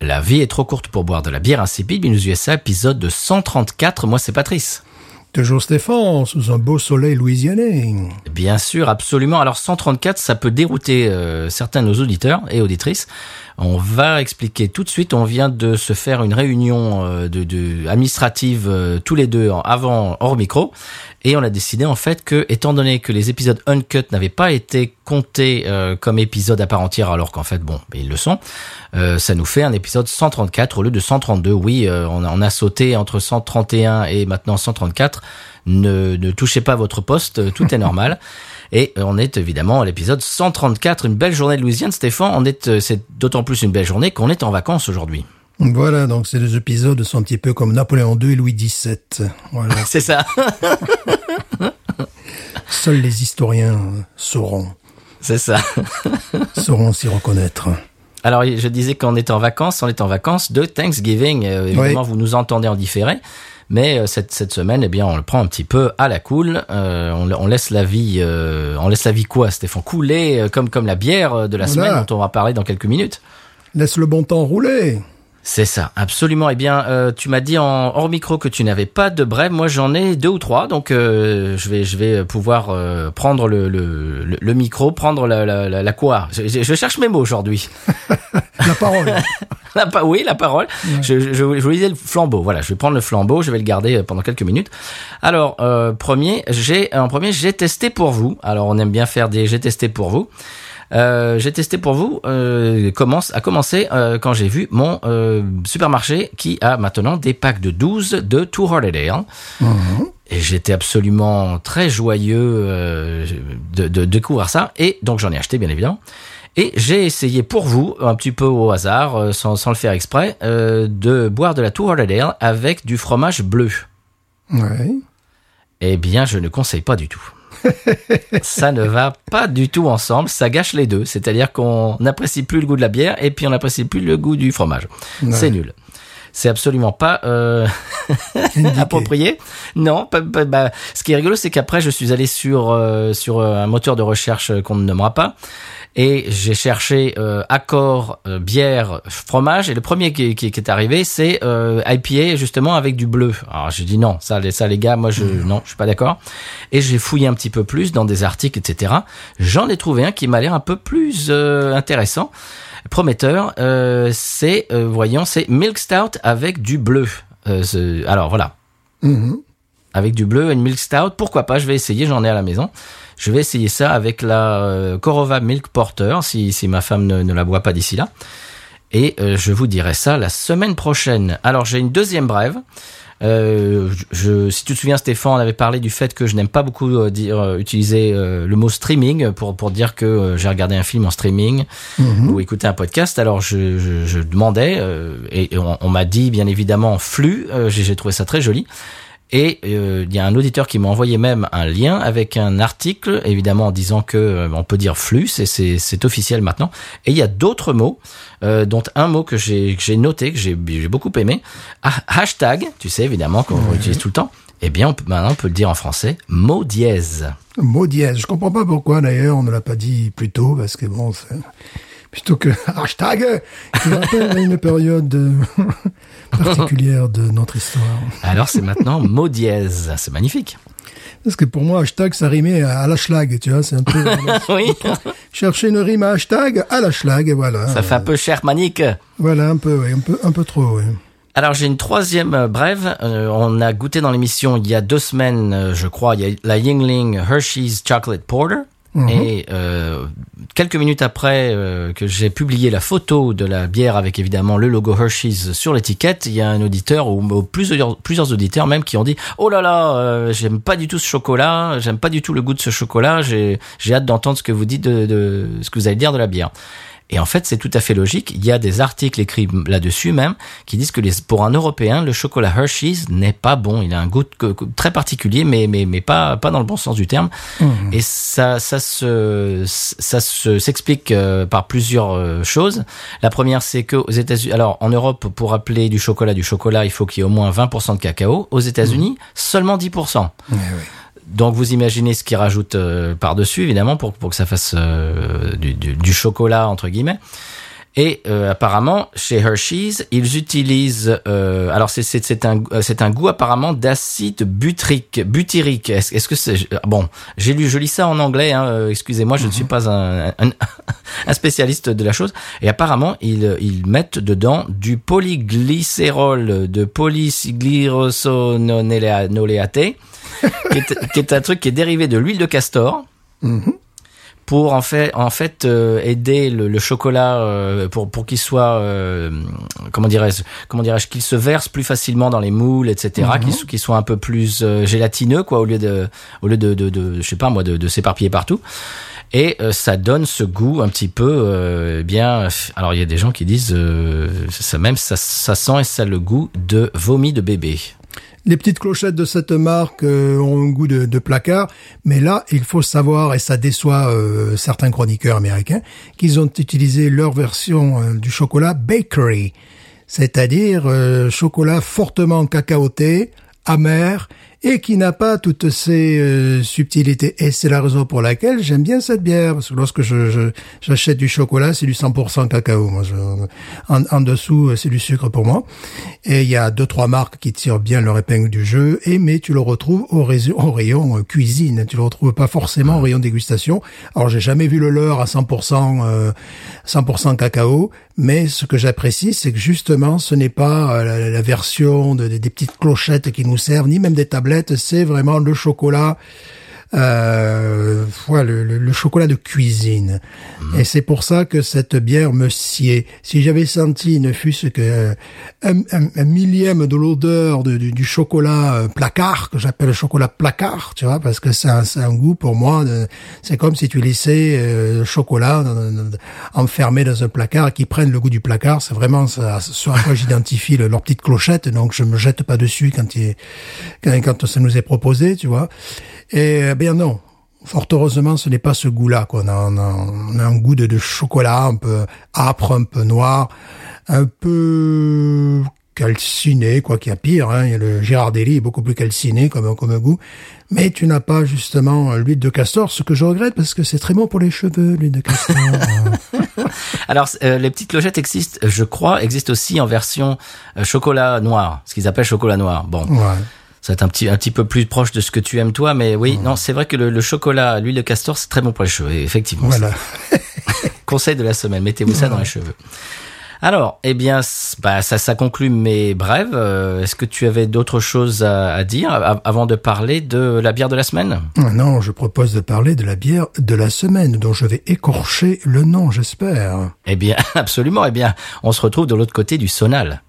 La vie est trop courte pour boire de la bière insipide. Binous USA, épisode de 134. Moi, c'est Patrice. Toujours Stéphane, sous un beau soleil louisianais. Bien sûr, absolument. Alors 134, ça peut dérouter euh, certains de nos auditeurs et auditrices. On va expliquer tout de suite. On vient de se faire une réunion euh, de, de administrative euh, tous les deux avant hors micro, et on a décidé en fait que, étant donné que les épisodes uncut n'avaient pas été comptés euh, comme épisodes à part entière, alors qu'en fait bon, ils le sont, euh, ça nous fait un épisode 134 au lieu de 132. Oui, euh, on, a, on a sauté entre 131 et maintenant 134. Ne, ne touchez pas votre poste, tout est normal. Et euh, on est évidemment à l'épisode 134, une belle journée de Louisiane. Stéphane, on est, euh, c'est d'autant plus une belle journée qu'on est en vacances aujourd'hui. Voilà, donc ces deux épisodes sont un petit peu comme Napoléon II et Louis XVII. Voilà. C'est ça. Seuls les historiens sauront, C'est ça. sauront s'y reconnaître. Alors, je disais qu'on est en vacances, on est en vacances de Thanksgiving. Euh, évidemment, vous nous entendez en différé. Mais euh, cette, cette semaine, eh bien, on le prend un petit peu à la cool. Euh, on, on laisse la vie, euh, on laisse la vie quoi, Stéphane, couler euh, comme comme la bière de la Voilà. semaine dont on va parler dans quelques minutes. Laisse le bon temps rouler. C'est ça, absolument. Eh bien, euh, tu m'as dit en hors micro que tu n'avais pas de brève. Moi, j'en ai deux ou trois, donc euh, je vais, je vais pouvoir euh, prendre le, le, le, le micro, prendre la, la, la, la quoi. Je, je- cherche mes mots aujourd'hui. La parole. La pa- oui, la parole. Je, je, je vous disais le flambeau. Voilà, je vais prendre le flambeau. Je vais le garder euh, pendant quelques minutes. Alors, euh, premier, j'ai en premier, j'ai testé pour vous. Alors, on aime bien faire des j'ai testé pour vous. Euh, j'ai testé pour vous. Euh, commence a commencé euh, quand j'ai vu mon euh, supermarché qui a maintenant des packs de 12 de Two Hearted Ale. Et j'étais absolument très joyeux euh, de, de découvrir ça. Et donc j'en ai acheté bien évidemment. Et j'ai essayé pour vous, un petit peu au hasard, sans, sans le faire exprès, euh, de boire de la Two Hearted Ale avec du fromage bleu. Ouais. Eh bien, je ne conseille pas du tout. Ça ne va pas du tout ensemble, ça gâche les deux. C'est-à-dire qu'on n'apprécie plus le goût de la bière et puis on n'apprécie plus le goût du fromage. C'est nul. C'est absolument pas euh, approprié. Non, pas- pas- bah, ce qui est rigolo, c'est qu'après, je suis allé sur euh, sur euh, un moteur de recherche qu'on ne nommera pas. Et j'ai cherché euh, accord euh, bière fromage et le premier qui, qui, qui est arrivé c'est euh, IPA justement avec du bleu. Alors j'ai dit non ça les ça les gars moi je non je suis pas d'accord. Et j'ai fouillé un petit peu plus dans des articles etc. J'en ai trouvé un qui m'a l'air un peu plus euh, intéressant, prometteur. Euh, c'est euh, voyons c'est milk stout avec du bleu. Euh, alors voilà Mhm. avec du bleu et une milk stout. Pourquoi pas Je vais essayer, j'en ai à la maison. Je vais essayer ça avec la euh, Korova Milk Porter, si, si ma femme ne, ne la boit pas d'ici là. Et euh, je vous dirai ça la semaine prochaine. Alors j'ai une deuxième brève. Euh, je, si tu te souviens, Stéphane, on avait parlé du fait que je n'aime pas beaucoup euh, dire, euh, utiliser euh, le mot streaming pour, pour dire que euh, j'ai regardé un film en streaming ou écouté un podcast. Alors je, je, je demandais euh, et, et on, on m'a dit bien évidemment flux. Euh, j'ai trouvé ça très joli. Et euh, il y a un auditeur qui m'a envoyé même un lien avec un article, évidemment en disant que euh, on peut dire flux, c'est c'est officiel maintenant. Et il y a d'autres mots, euh, dont un mot que j'ai noté, que j'ai j'ai beaucoup aimé. Ah, hashtag, tu sais évidemment qu'on utilise tout le temps. Eh bien, on peut, maintenant on peut le dire en français, mot dièse. Mot dièse. Je comprends pas pourquoi d'ailleurs on ne l'a pas dit plus tôt parce que bon, c'est plutôt que hashtag qui rappelle une période euh, particulière de notre histoire. Alors c'est maintenant mot dièse, c'est magnifique. Parce que pour moi, hashtag, ça rimait à, à la schlag, tu vois, c'est un peu... oui, Chercher une rime à hashtag, à la schlag, voilà. ça fait un peu cher manique. Voilà, un peu, ouais, un peu, un peu trop, ouais. Alors j'ai une troisième euh, brève. Euh, on a goûté dans l'émission il y a deux semaines, je crois, il y a la Yingling Hershey's Chocolate Porter. Et euh, quelques minutes après euh, que j'ai publié la photo de la bière avec évidemment le logo Hershey's sur l'étiquette, il y a un auditeur ou, plusieurs, auditeurs même qui ont dit oh là là, euh, j'aime pas du tout ce chocolat, j'aime pas du tout le goût de ce chocolat, j'ai j'ai hâte d'entendre ce que vous dites de, de ce que vous allez dire de la bière. Et en fait, c'est tout à fait logique. Il y a des articles écrits là-dessus même qui disent que les, pour un Européen, le chocolat Hershey's n'est pas bon. Il a un goût très particulier, mais mais mais pas pas dans le bon sens du terme. Et ça ça se ça se s'explique euh, par plusieurs euh, choses. La première, c'est que aux États-Unis, alors en Europe, pour appeler du chocolat du chocolat, il faut qu'il y ait au moins 20% de cacao. Aux États-Unis, seulement 10%. Eh oui. Donc vous imaginez ce qu'ils rajoutent euh, par-dessus, évidemment, pour, pour que ça fasse euh, du, du, du chocolat, entre guillemets. Et euh, apparemment, chez Hershey's, ils utilisent... euh, alors c'est un euh, c'est un goût apparemment d'acide butyrique. Butyrique. Est-ce est-ce que c'est bon J'ai lu, je lis ça en anglais. Hein, euh, Excusez-moi, je ne suis pas un, un, un spécialiste de la chose. Et apparemment, ils ils mettent dedans du polyglycérol de polyglycosanoléaté, qui est, qui est un truc qui est dérivé de l'huile de castor. Pour en fait en fait euh, aider le, le chocolat euh, pour pour qu'il soit euh, comment dirais-je comment dirais-je qu'il se verse plus facilement dans les moules etc qu'il so- qu'il soit un peu plus gélatineux quoi au lieu de au lieu de de, de je sais pas moi de, de s'éparpiller partout. Et euh, ça donne ce goût un petit peu euh, bien alors il y a des gens qui disent euh, ça même ça ça sent et ça a le goût de vomi de bébé Les petites clochettes de cette marque euh, ont un goût de, placard, mais là, il faut savoir, et ça déçoit euh, certains chroniqueurs américains, qu'ils ont utilisé leur version euh, du chocolat bakery, c'est-à-dire euh, chocolat fortement cacaoté, amer, et qui n'a pas toutes ces euh, subtilités. Et c'est la raison pour laquelle j'aime bien cette bière, parce que lorsque je, j'achète du chocolat, c'est du 100% cacao. Moi, je- en, en dessous, euh, c'est du sucre pour moi. Et il y a deux trois marques qui tirent bien leur épingle du jeu. Et mais tu le retrouves au, rayon- au rayon euh, cuisine. Tu le retrouves pas forcément au rayon dégustation. Alors j'ai jamais vu le leur à 100% euh, 100% cacao. Mais ce que j'apprécie, c'est que justement, ce n'est pas euh, la, version de- de- des petites clochettes qui nous servent, ni même des tablettes. C'est vraiment le chocolat euh, le, le- le chocolat de cuisine. Et c'est pour ça que cette bière me sied. Si j'avais senti, ne fût-ce que euh, un, un- un millième de l'odeur de- du, du chocolat euh, placard, que j'appelle le chocolat placard, tu vois, parce que c'est un, c'est un goût pour moi, c'est comme si tu laissais euh, le chocolat enfermé dans un placard et qui prennent le goût du placard. C'est vraiment ça, ce à quoi j'identifie le- leur petite clochette, donc je me jette pas dessus quand, il, quand, quand ça nous est proposé, tu vois. Et bien non, fort heureusement, ce n'est pas ce goût-là. quoi. On a, on, a, on a un goût de, de chocolat un peu âpre, un peu noir, un peu calciné, quoi qu'il y a pire. Hein. Il y a le Girardelli est beaucoup plus calciné comme, comme goût. Mais tu n'as pas justement l'huile de castor, ce que je regrette parce que c'est très bon pour les cheveux, l'huile de castor. Alors, euh, les petites clochettes existent, je crois, existent aussi en version euh, chocolat noir, ce qu'ils appellent chocolat noir. Bon, ouais. Ça va être un petit, un petit peu plus proche de ce que tu aimes toi, mais oui, non, c'est vrai que le, le chocolat, l'huile de castor, c'est très bon pour les cheveux, effectivement. Voilà. Conseil de la semaine, mettez-vous ça dans les cheveux. Alors, eh bien, bah, ça, ça conclut mes brèves. Euh, Est-ce que tu avais d'autres choses à, à dire avant de parler de la bière de la semaine? Non, je propose de parler de la bière de la semaine, dont je vais écorcher le nom, j'espère. Eh bien, absolument. Eh bien, on se retrouve de l'autre côté du sonal.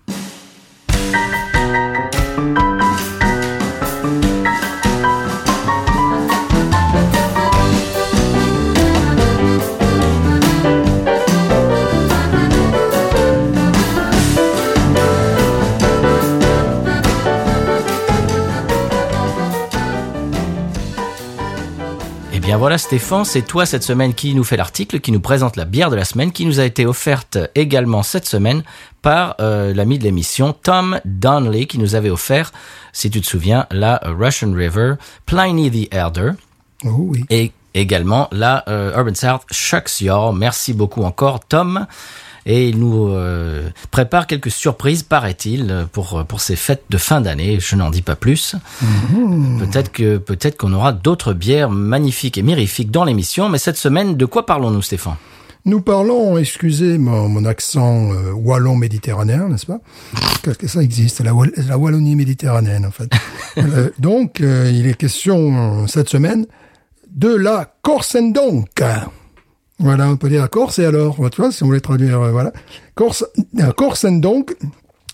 Bien voilà Stéphane, c'est toi cette semaine qui nous fait l'article, qui nous présente la bière de la semaine, qui nous a été offerte également cette semaine par euh, l'ami de l'émission Tom Donnelly, qui nous avait offert, si tu te souviens, la Russian River Pliny the Elder Oh oui. et également la euh, Urban South Shucks Your. Merci beaucoup encore Tom. Et il nous euh, prépare quelques surprises, paraît-il, pour pour ces fêtes de fin d'année. Je n'en dis pas plus. Peut-être que peut-être qu'on aura d'autres bières magnifiques et mirifiques dans l'émission. Mais cette semaine, de quoi parlons-nous, Stéphane? Nous parlons, excusez mon, mon accent euh, wallon méditerranéen, n'est-ce pas? Parce que ça existe, la, Wall- la Wallonie méditerranéenne, en fait. Euh, donc, il est question cette semaine de la Corsendonc. Voilà, on peut dire Corse et alors, tu vois, si on voulait traduire, euh, voilà. Corse, la Corsendonc,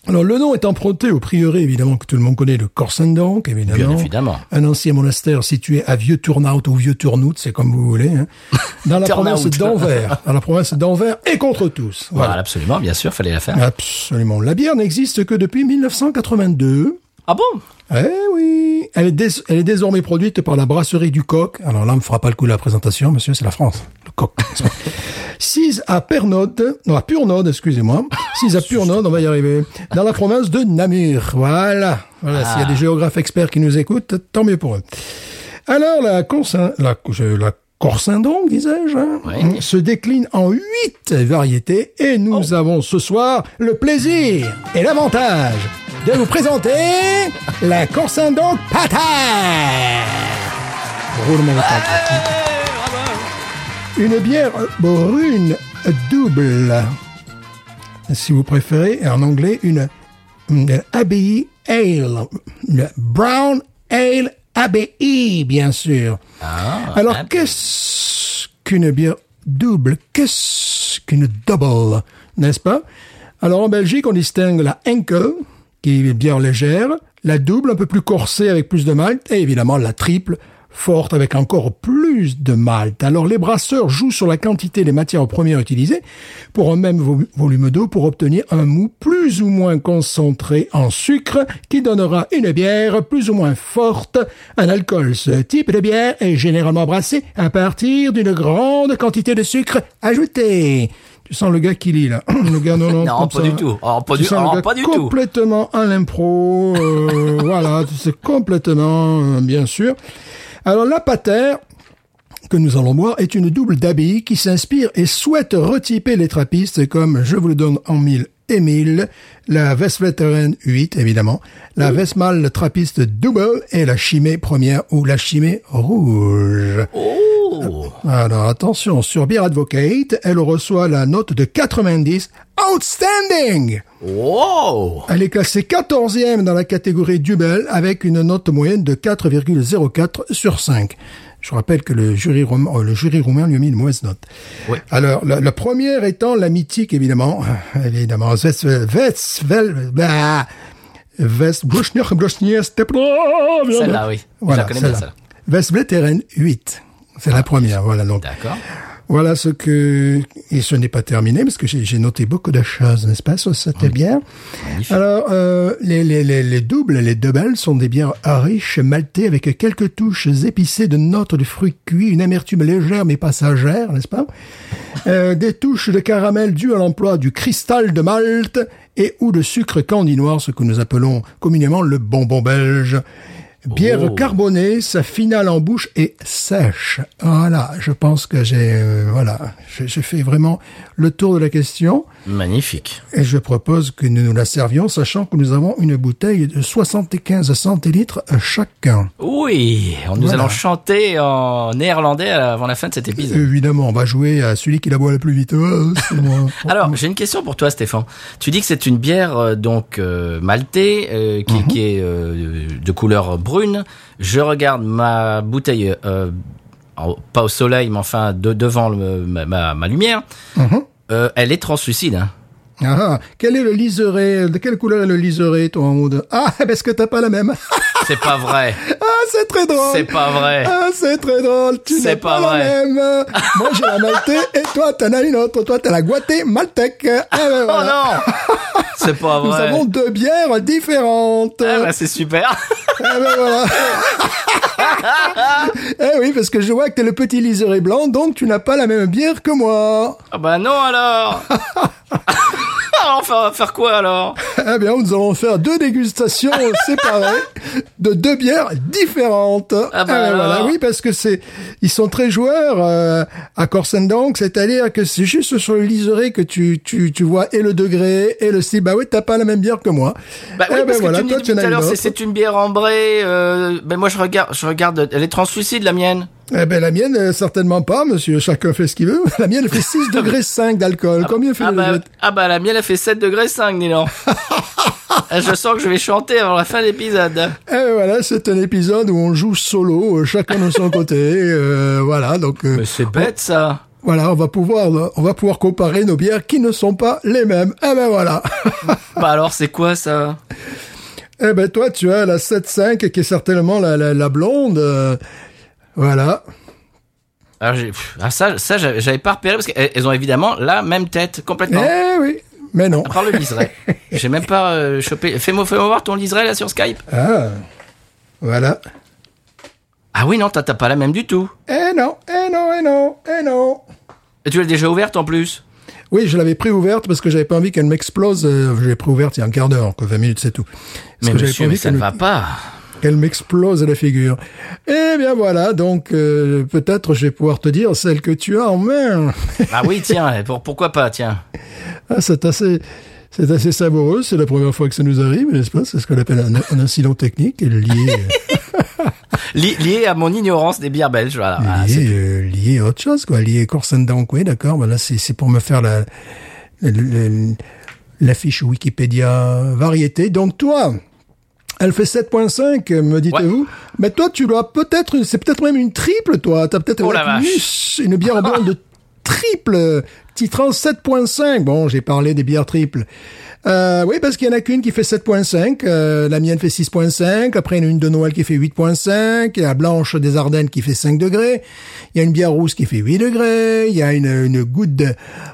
Alors le nom est emprunté au prieuré évidemment que tout le monde connaît, le Corsendonc évidemment. Bien évidemment. Un ancien monastère situé à Vieux Tournout ou Vieux Tournout, c'est comme vous voulez, hein, dans la province d'Anvers, dans la province d'Anvers et contre tous. Voilà, Voilà. absolument, bien sûr, fallait la faire. Absolument. La bière n'existe que depuis 1982. Ah bon? Eh oui, elle est, dés- elle est désormais produite par la brasserie du Coq. Alors là, on me fera pas le coup de la présentation, monsieur, c'est la France. Le Coq. 6 à Pernode, non, à Purnode, excusez-moi. 6 à Purnode, on va y arriver. Dans la province de Namur. Voilà. Voilà, s'il y a des géographes experts qui nous écoutent, tant mieux pour eux. Alors, la Corsin, la, je- la Corsindon, disais-je, hein, Oui. se décline en huit variétés et nous avons ce soir le plaisir et l'avantage de vous présenter la Corsindon Pata. Roulement. Une bière brune double, si vous préférez, en anglais, une, une Abbey Ale, une Brown Ale Abbey, bien sûr. Ah, Alors, ah, qu'est-ce qu'une bière double? Qu'est-ce qu'une double? N'est-ce pas? Alors, en Belgique, on distingue la Henkel, qui est une bière légère, la double, un peu plus corsée avec plus de malt, et évidemment la triple, forte avec encore plus de malt. Alors, les brasseurs jouent sur la quantité des matières premières utilisées pour un même vo- volume d'eau pour obtenir un mou plus ou moins concentré en sucre qui donnera une bière plus ou moins forte. Un alcool, ce type de bière est généralement brassé à partir d'une grande quantité de sucre ajouté. Tu sens le gars qui lit là. Le gars non non. Pas ça. du tout. Oh, pas Tu du- sens le gars pas du tout. complètement à l'impro. euh, voilà, c'est complètement euh, bien sûr. Alors la patère que nous allons voir est une double d'abbaye qui s'inspire et souhaite retyper les trappistes comme je vous le donne en mille et mille, la Westveteran 8 évidemment, la Westmal trappiste double et la chimée première ou la chimée rouge. Oh Alors attention, sur Beer Advocate, elle reçoit la note de 90, outstanding Wow elle est classée 14e dans la catégorie Double avec une note moyenne de 4,04 sur 5. Je rappelle que le jury, rom- euh, le jury roumain lui a mis une mauvaise note. Oui. Alors, la, la première étant la mythique, évidemment. Évidemment. Bah, Celle-là, oui. Je la connais bien, celle-là. Westbleteren 8. C'est la première, voilà. Donc, D'accord. voilà ce que et ce n'est pas terminé parce que j'ai j'ai noté beaucoup de choses, n'est-ce pas, sur cette bière. Alors euh, les, les, les, les doubles, les doubles sont des bières riches, maltées avec quelques touches épicées de notes de fruits cuits, une amertume légère mais passagère, n'est-ce pas? Euh, Des touches de caramel dues à l'emploi du cristal de Malte et ou de sucre candy noir, ce que nous appelons communément le bonbon belge. Bière Oh. carbonée, sa finale en bouche est sèche. Voilà, je pense que j'ai euh, voilà, j'ai fait vraiment le tour de la question Magnifique. et je propose que nous nous la servions, sachant que nous avons une bouteille de 75 centilitres chacun. Oui, nous Voilà. allons chanter en néerlandais avant la fin de cet épisode. Évidemment, on va jouer à celui qui la boit le plus vite. Oh, moi. Alors, j'ai une question pour toi, Stéphane. Tu dis que c'est une bière euh, donc euh, maltée qui, Mhm. qui est de couleur brune. Je regarde ma bouteille, euh, pas au soleil, mais enfin de, devant le- ma, lumière. Mhm. Euh, elle est translucide. Ah, ah. quel est le liseré? De quelle couleur est le liseré, toi, en mode Ah, parce que t'as pas la même? C'est pas vrai. Ah, c'est très drôle. C'est pas vrai. Ah, c'est très drôle. Tu n'as pas pas, vrai. la même. Moi, j'ai la maltais et toi, t'en as une autre. Toi, t'as la Guaté Maltec. Eh ben, Oh voilà. non C'est pas Nous vrai. avons deux bières différentes. Ah bah, c'est super. Eh ben voilà. eh oui, parce que je vois que t'es le petit liseré blanc, donc tu n'as pas la même bière que moi. Ah bah non alors. alors on va faire quoi alors? Eh bien, nous allons faire deux dégustations séparées de deux bières différentes. Ah bah Eh ben alors. voilà, oui, parce que c'est, ils sont très joueurs euh, à Corsendonc, c'est-à-dire que c'est juste sur le liseré que tu, tu, tu vois et le degré et le style. Bah oui, t'as pas la même bière que moi. Bah oui, Eh ben parce voilà, que tu me dis tout à l'heure, c'est une bière ambrée. Euh, ben moi je regarde, je regarde, elle est translucide la mienne. Eh ben la mienne, euh, certainement pas, monsieur. Chacun fait ce qu'il veut. La mienne, elle fait 6 degrés 5 d'alcool. Combien fait Ah bah, ah bah la mienne elle fait 7 degrés 5, dis donc. Ah, je sens que je vais chanter avant la fin de l'épisode. Eh ben voilà, c'est un épisode où on joue solo, euh, chacun de son côté. euh, voilà, donc... euh, Mais c'est bête ça. voilà, on va pouvoir, on va pouvoir comparer nos bières qui ne sont pas les mêmes. Eh ben voilà. Bah alors, c'est quoi ça? Eh ben toi, tu as la 7.5 qui est certainement la, la, la blonde. Voilà. Alors, ah, ça, ça j'avais pas repéré parce qu'elles ont évidemment la même tête complètement. Eh oui, mais non. À part le liseré. J'ai même pas euh, chopé. Fais-moi fais voir ton liseré là sur Skype. Ah, voilà. Ah oui, non, t'as pas la même du tout. Eh non, eh non, eh non, eh non. Et tu l'as déjà ouverte en plus? Oui, je l'avais préouverte parce que j'avais pas envie qu'elle m'explose. Euh, je l'ai préouverte il y a un quart d'heure, que 20 minutes c'est tout. Parce Mais que monsieur, pas mais envie ça ne va pas. Qu'elle m'explose la figure. Eh bien voilà, donc euh, peut-être je vais pouvoir te dire celle que tu as en main. Ah oui, tiens, pour, pourquoi pas, tiens. Ah, c'est assez, c'est assez savoureux. C'est la première fois que ça nous arrive, n'est-ce pas? C'est ce qu'on appelle un, un incident technique lié, Li- lié à mon ignorance des bières belges, voilà. Voilà, lié, euh, lié à autre chose, quoi. Lié Corsendank, oui, d'accord? Voilà, c'est, c'est pour me faire la, le- le- la fiche Wikipédia variété. Donc toi, elle fait 7.5, me dites-vous. Mais toi, tu dois peut-être, c'est peut-être même une triple, toi. T'as peut-être Oh une, une bière blonde triple, titrant 7.5. Bon, j'ai parlé des bières triples. Euh, oui, parce qu'il y en a qu'une qui fait 7.5. Euh, la mienne fait 6.5. Après, il y en a une de Noël qui fait 8.5. Il y a la blanche des Ardennes qui fait 5 degrés. Il y a une bière rousse qui fait 8 degrés. Il y a une, une goutte de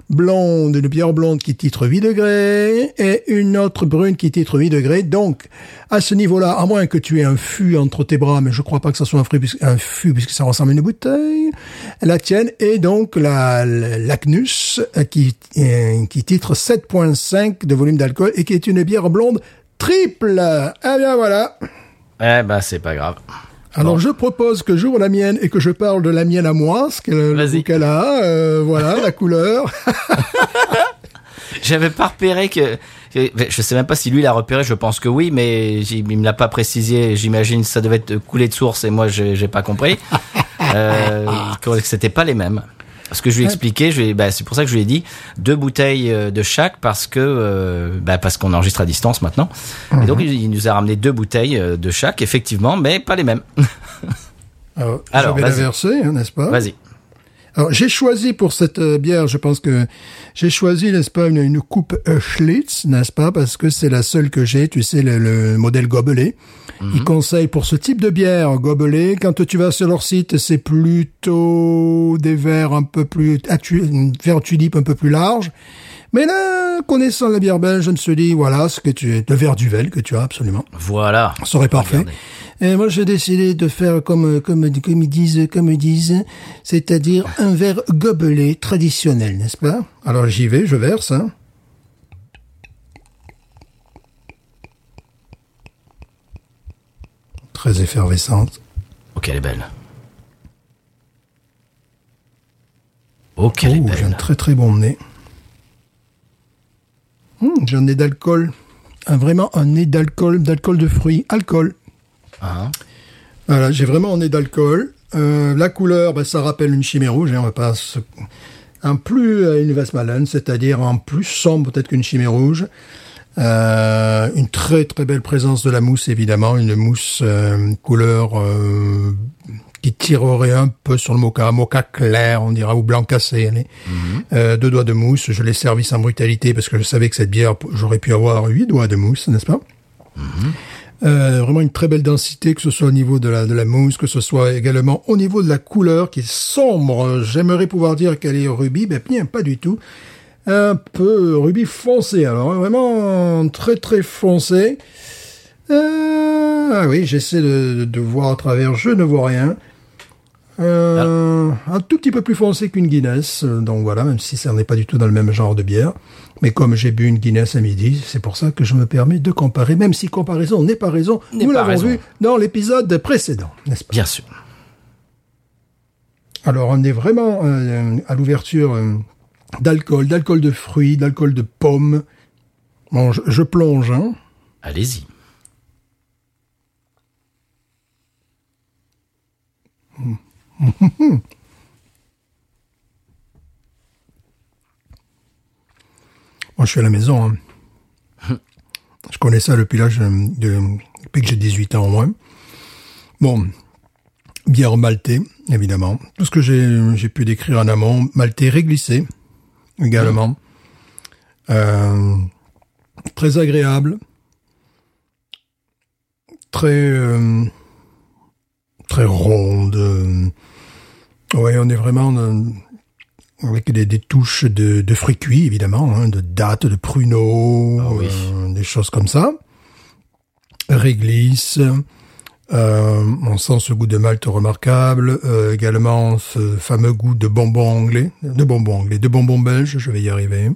blonde, une bière blonde qui titre 8 degrés. Et une autre brune qui titre 8 degrés. Donc, à ce niveau-là, à moins que tu aies un fût entre tes bras, mais je crois pas que ça soit un, fût, puisque- un fût puisque ça ressemble à une bouteille, la tienne est donc la, la- l'Acnus euh, qui, euh, qui titre 7.5 de volume d'alcool et qui est une bière blonde triple. Eh bien voilà. Eh ben, c'est pas grave. Alors je propose que j'ouvre la mienne et que je parle de la mienne à moi, ce qu'elle qu'elle a, euh, voilà, la couleur. J'avais pas repéré que. Je sais même pas si lui l'a repéré, je pense que oui, mais il me l'a pas précisé. J'imagine ça devait être coulé de source et moi j'ai pas compris. euh, que c'était pas les mêmes. Parce que je lui ai expliqué, je bah, c'est pour ça que je lui ai dit deux bouteilles euh, de chaque parce que euh, bah, parce qu'on enregistre à distance maintenant. Et donc il, il nous a ramené deux bouteilles euh, de chaque, effectivement, mais pas les mêmes. Alors, Alors, je vais la verser, hein, n'est-ce pas? Vas-y. Alors, j'ai choisi pour cette euh, bière, je pense que j'ai choisi, n'est-ce pas, une, coupe Schlitz, n'est-ce pas, parce que c'est la seule que j'ai, tu sais, le, le modèle gobelet. Ils conseillent pour ce type de bière gobelet, quand tu vas sur leur site, c'est plutôt des verres un peu plus, à tu- verre tulipe un peu plus large. Mais là, connaissant la bière belge, je me suis dit, voilà, ce que tu es, le verre Duvel que tu as absolument. Voilà. Ça serait parfait. Regardez. Et moi, j'ai décidé de faire comme, comme, comme ils disent, comme ils disent, c'est-à-dire un verre gobelet traditionnel, n'est-ce pas? Alors, j'y vais, je verse, hein. Très effervescente. Ok, elle est belle. Ok, elle est Oh, j'ai un belle. très très bon nez. Hum, j'ai un nez d'alcool. Un, vraiment un nez d'alcool, d'alcool de fruits. Alcool. Hein Voilà, j'ai vraiment un nez d'alcool. Euh, la couleur, ben, ça rappelle une chimée rouge. Hein, on va pas se- un plus euh, une Westmalen, c'est-à-dire un plus sombre peut-être qu'une chimée rouge. Euh, une très très belle présence de la mousse évidemment, une mousse euh, couleur euh, qui tirerait un peu sur le mocha, mocha clair on dira ou blanc cassé. allez. Euh, deux doigts de mousse, je l'ai servi sans brutalité parce que je savais que cette bière j'aurais pu avoir huit doigts de mousse, n'est-ce pas? Euh, vraiment une très belle densité, que ce soit au niveau de la, de la mousse, que ce soit également au niveau de la couleur qui est sombre. J'aimerais pouvoir dire qu'elle est rubis, mais bien pas du tout. Un peu rubis foncé, alors vraiment très très foncé. Euh, ah oui, j'essaie de, de, de voir à travers, je ne vois rien. Euh, un tout petit peu plus foncé qu'une Guinness, euh, donc voilà, même si ça n'est pas du tout dans le même genre de bière. Mais comme j'ai bu une Guinness à midi, c'est pour ça que je me permets de comparer, même si comparaison n'est pas raison. Nous l'avons vu dans l'épisode précédent, n'est-ce pas? Bien sûr. Alors on est vraiment euh, à l'ouverture d'alcool, d'alcool de fruits, d'alcool de pommes. Bon, je, je plonge, hein. Allez-y. Moi, je suis à la maison. hein. Je connais ça depuis l'âge de, depuis que j'ai 18 ans au moins. Bon, bière maltais, évidemment. Tout ce que j'ai j'ai pu décrire en amont. Maltais réglissé, également. Euh, très agréable. Très... euh, très ronde. Ouais, on est vraiment avec des, des touches de, de fruits cuits, évidemment, hein, de dattes, de pruneaux, Ah oui. euh, des choses comme ça. Réglisse. Euh, on sent ce goût de malt remarquable. euh, également ce fameux goût de bonbons anglais, de bonbons anglais, de bonbons belges, je vais y arriver.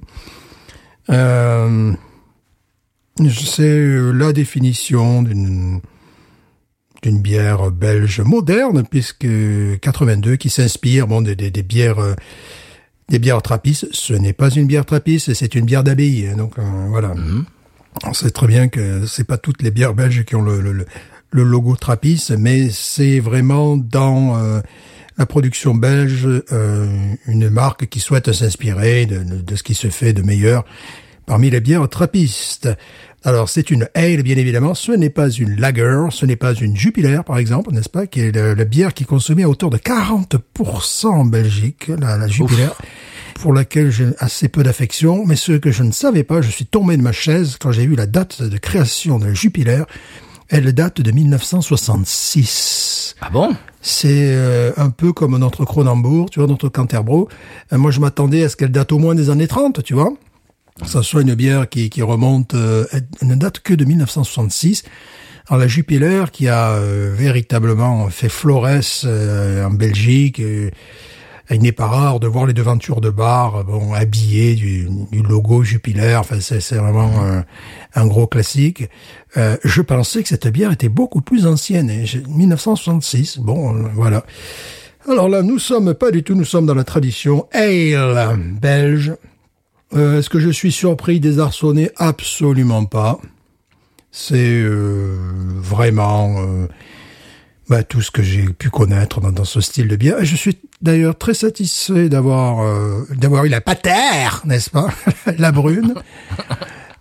Euh, c'est la définition d'une d'une bière belge moderne, puisque 82 qui s'inspire bon des, des, des bières des bières trappistes. Ce n'est pas une bière trappiste, c'est une bière d'abbaye. hein, Donc euh, voilà. On sait très bien que c'est pas toutes les bières belges qui ont le, le, le- le logo trappiste, mais c'est vraiment dans euh, la production belge euh, une marque qui souhaite s'inspirer de, de- de ce qui se fait de meilleur parmi les bières trappistes. Alors c'est une ale bien évidemment, ce n'est pas une lager, ce n'est pas une jupiler par exemple, n'est-ce pas, qui est la, la bière qui est consommée à hauteur de 40% en Belgique, la, la jupiler pour laquelle j'ai assez peu d'affection, mais ce que je ne savais pas, je suis tombé de ma chaise quand j'ai vu la date de création de la Jupiler. Elle date de 1966. Ah bon? C'est euh, un peu comme notre Cronenbourg, tu vois, notre Canterbro. Euh, moi, je m'attendais à ce qu'elle date au moins des années 30, tu vois. Ça soit une bière qui, qui remonte, euh, elle ne date que de 1966. Alors la Jupiler qui a euh, véritablement fait florès euh, en Belgique, euh, il n'est pas rare de voir les devantures de bar bon habillées du, du logo Jupiler. Enfin, c'est c'est vraiment un, un gros classique. Euh, je pensais que cette bière était beaucoup plus ancienne. Et j'ai- 1966. Bon, euh, voilà. Alors là, nous sommes pas du tout. Nous sommes dans la tradition ale belge. Euh, Est-ce que je suis surpris, désarçonné Absolument pas. C'est euh, vraiment euh, bah, tout ce que j'ai pu connaître dans, ce style de bière. Je suis d'ailleurs très satisfait d'avoir d'avoir eu la patère, n'est-ce pas, la brune,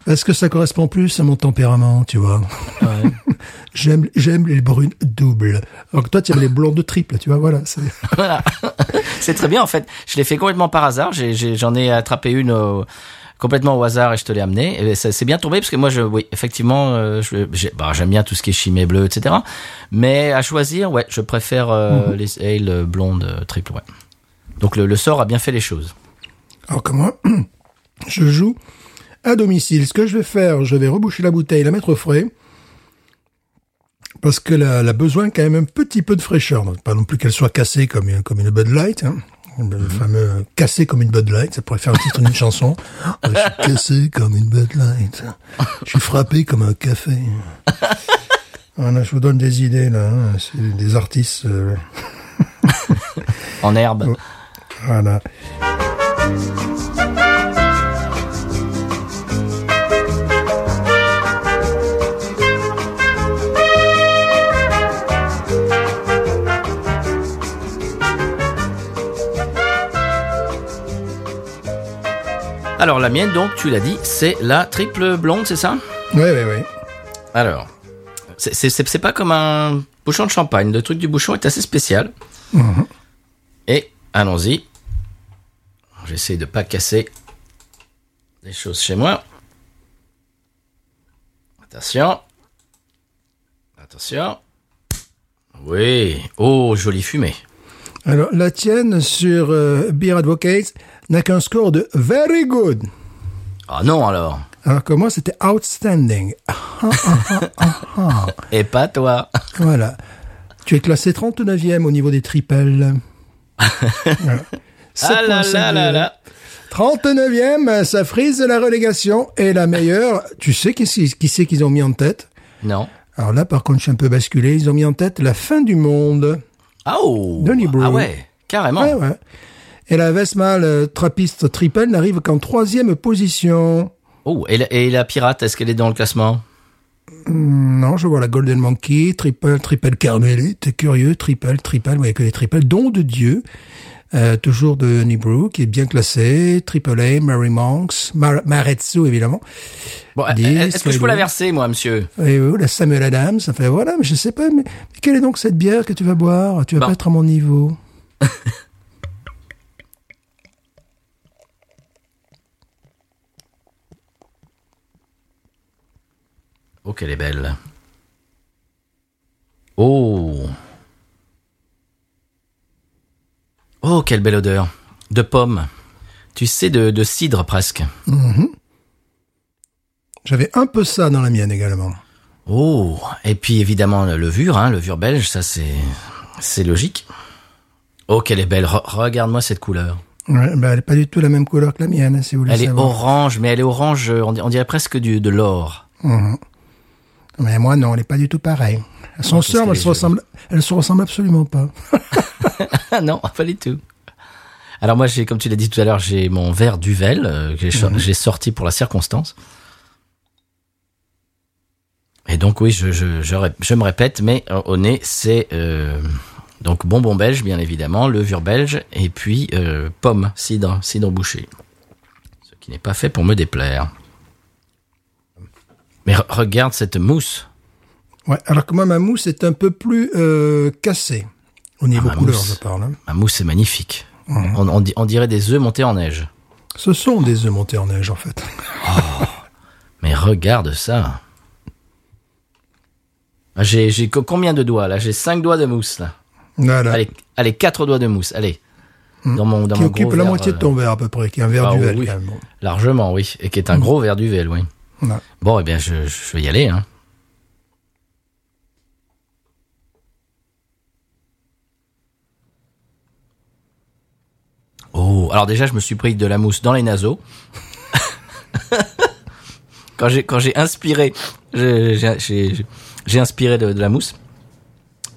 parce que ça correspond plus à mon tempérament, tu vois. j'aime j'aime les brunes doubles. Alors que toi, tu aimes les blondes triples, tu vois. Voilà. c'est- Voilà. c'est très bien en fait. Je l'ai fait complètement par hasard. J'ai- j'ai- J'en ai, attrapé une au- complètement au hasard et je te l'ai amené. Et ça s'est bien tombé parce que moi, je, oui, effectivement, euh, je- j'ai- bah, j'aime bien tout ce qui est chimé bleu, etc. Mais à choisir, ouais, je préfère euh, les ale blondes euh, triples. Ouais. Donc le, le sort a bien fait les choses. Alors que moi, je joue à domicile. Ce que je vais faire, je vais reboucher la bouteille, la mettre au frais. Parce qu'elle a, besoin quand même un petit peu de fraîcheur. Donc, pas non plus qu'elle soit cassée comme une, comme une Bud Light. Hein. Le fameux cassé comme une Bud Light, ça pourrait faire le titre d'une chanson. Je suis cassé comme une Bud Light. Je suis frappé comme un café. Voilà, je vous donne des idées là. hein. C'est des artistes. euh, En herbe. voilà. Alors la mienne, donc, tu l'as dit, c'est la triple blonde, c'est ça? Oui, oui, oui. Alors, c'est- pas comme un bouchon de champagne. Le truc du bouchon est assez spécial. Et allons-y. J'essaie de pas casser les choses chez moi. Attention. Attention. Oui. Oh, jolie fumée. Alors, la tienne sur euh, Beer Advocates n'a qu'un score de very good. Ah non alors. Alors que moi, c'était outstanding. Et pas toi. Voilà. Tu es classé 39e au niveau des triples. Voilà. Ah là 7,5 là là là. 39e, ça frise la relégation. Et la meilleure, tu sais qui, c'est- qui c'est qu'ils ont mis en tête? Non. Alors là, par contre, je suis un peu basculé. Ils ont mis en tête la fin du monde. Ah oh. Brew. Ah ouais. Carrément. Ouais, ouais. Et la Vesmal Trappiste Triple n'arrive qu'en troisième position. Oh, et la, et la pirate, est-ce qu'elle est dans le classement? Non, je vois la Golden Monkey, Triple, Triple Carmelie, t'es curieux, Triple, Triple, vous que les Triples, don de Dieu. euh, toujours de Nibru, qui est bien classé, Triple A, Mary Monks, Mar Maretsu évidemment. Bon, est-ce que je peux la verser, moi, monsieur? Et oui, la Samuel Adams, fait voilà, mais je sais pas, mais, mais quelle est donc cette bière que tu vas boire? Tu vas Bon. pas être à mon niveau. Oh, qu'elle est belle. Oh. Oh, quelle belle odeur. De pomme. Tu sais, de, de cidre presque. J'avais un peu ça dans la mienne également. Oh. Et puis évidemment, le levure, hein, levure belge, ça c'est, c'est logique. Oh, qu'elle est belle. Re- Regarde-moi cette couleur. Ouais, ben, elle est pas du tout la même couleur que la mienne, si vous voulez Elle est savoir. orange, mais elle est orange, on dirait, presque du, de l'or. Mais moi, non, elle est pas du tout pareille. Sœurs, mais qu'elle elles se est ressemblent, elles se ressemblent absolument pas. Ah non, pas du tout. Alors moi, j'ai, comme tu l'as dit tout à l'heure, j'ai mon verre d'Uvel euh, que j'ai, Mhm. j'ai sorti pour la circonstance. Et donc oui, je, je, je, ré- je me répète, mais euh, au nez, c'est euh, donc bonbon belge, bien évidemment, levure belge, et puis euh, pomme, cidre, cidre bouché. Ce qui n'est pas fait pour me déplaire. Mais re- regarde cette mousse. Ouais, alors que moi, ma mousse est un peu plus euh, cassée. Au niveau Ah, couleur, mousse. je parle. hein. Ma mousse est magnifique. Mhm. On, on di- on dirait des œufs montés en neige. Ce sont des œufs montés en neige, en fait. Mais regarde ça. Ah, J'ai, j'ai co- combien de doigts là? J'ai cinq doigts de mousse là. Voilà. Allez, allez, quatre doigts de mousse. Allez. Dans mon, dans qui mon occupe gros la verre, moitié de euh, ton verre, à peu près, qui est un verre Ah, du verre, oui. quand même. Bon. Largement, oui. Et qui est un gros verre d'Uvel, oui. Bon, eh bien, je, vais y aller. Hein. Oh, alors déjà, je me suis pris de la mousse dans les naseaux. quand j'ai quand j'ai inspiré, j'ai inspiré de, la mousse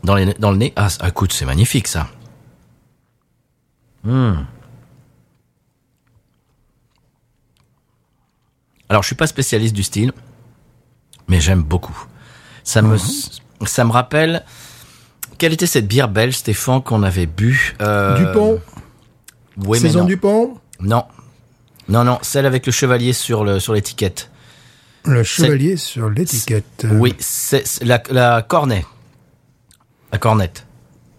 dans, dans le nez. Ah, écoute, c'est magnifique ça. Hmm. Alors, je suis pas spécialiste du style, mais j'aime beaucoup. Ça me, ça me rappelle. Quelle était cette bière belge, Stéphane, qu'on avait bu euh, Dupont, Oui, mais saison non. Dupont, Non, non, non, celle avec le chevalier sur le sur l'étiquette. le chevalier sur l'étiquette. Oui, c'est c'est la, la cornet, la cornette.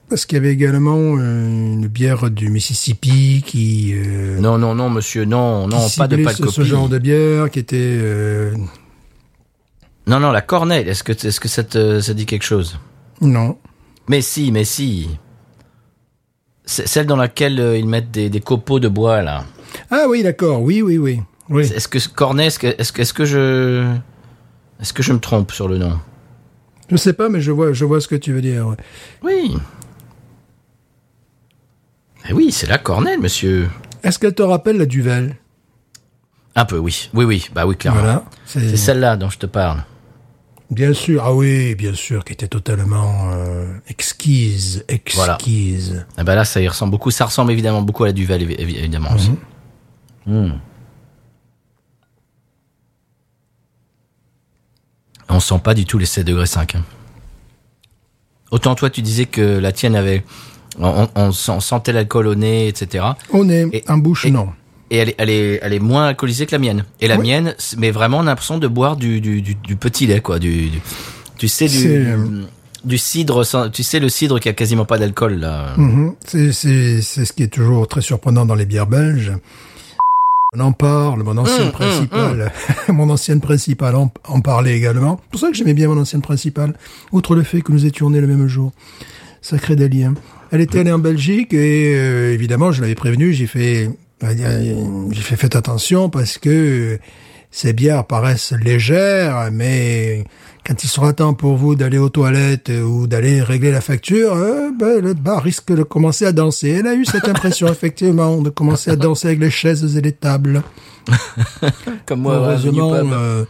Parce qu'il y avait également euh, une bière du Mississippi qui, euh, Non, non, non, monsieur, non, non, pas de de ce, genre de bière qui était... euh, Non, non, la cornet. Est-ce que est-ce que ça te ça dit quelque chose? Non. Mais si, mais si. C'est celle dans laquelle ils mettent des, des copeaux de bois là. Ah oui, d'accord, oui, oui, oui. oui. Est-ce que cornet, est-ce que est-ce que je est-ce que je me trompe sur le nom? Je sais pas, mais je vois, je vois ce que tu veux dire. Oui. Eh oui, c'est la cornette, monsieur. Est-ce qu'elle te rappelle la Duvel? Un peu, oui. Oui, oui. Bah oui, clairement. Voilà. C'est celle-là dont je te parle. Bien sûr, ah oui, bien sûr, qui était totalement euh, exquise, exquise. Eh ben là, ça y ressemble beaucoup. Ça ressemble évidemment beaucoup à la Duvel, évi- évi- évidemment aussi. Hmm. On sent pas du tout les 7 degrés 5. hein. Autant toi, tu disais que la tienne avait... On, on sent- sentait l'alcool au nez, etc. Au nez, Et- en bouche, et- non. Et elle est, elle est, elle est moins alcoolisée que la mienne. Et la Oui. mienne, mais vraiment, on a l'impression de boire du, du, du, du petit lait, quoi. Du, tu sais, du, euh, du cidre, tu sais, le cidre qui a quasiment pas d'alcool, là. Mhm. C'est, ce qui est toujours très surprenant dans les bières belges. On en parle, mon ancienne Hum, principale, mon ancienne principale en, en parlait également. C'est pour ça que j'aimais bien mon ancienne principale, outre le fait que nous étions nés le même jour. Ça crée des liens. Elle était allée en Belgique et euh, évidemment, je l'avais prévenu, j'ai fait, j'ai fait faites attention parce que ces bières paraissent légères, mais quand il sera temps pour vous d'aller aux toilettes ou d'aller régler la facture, euh, ben, le bar risque de commencer à danser. Elle a eu cette impression, effectivement, de commencer à danser avec les chaises et les tables. Comme Heureusement, Avenue Pub. euh,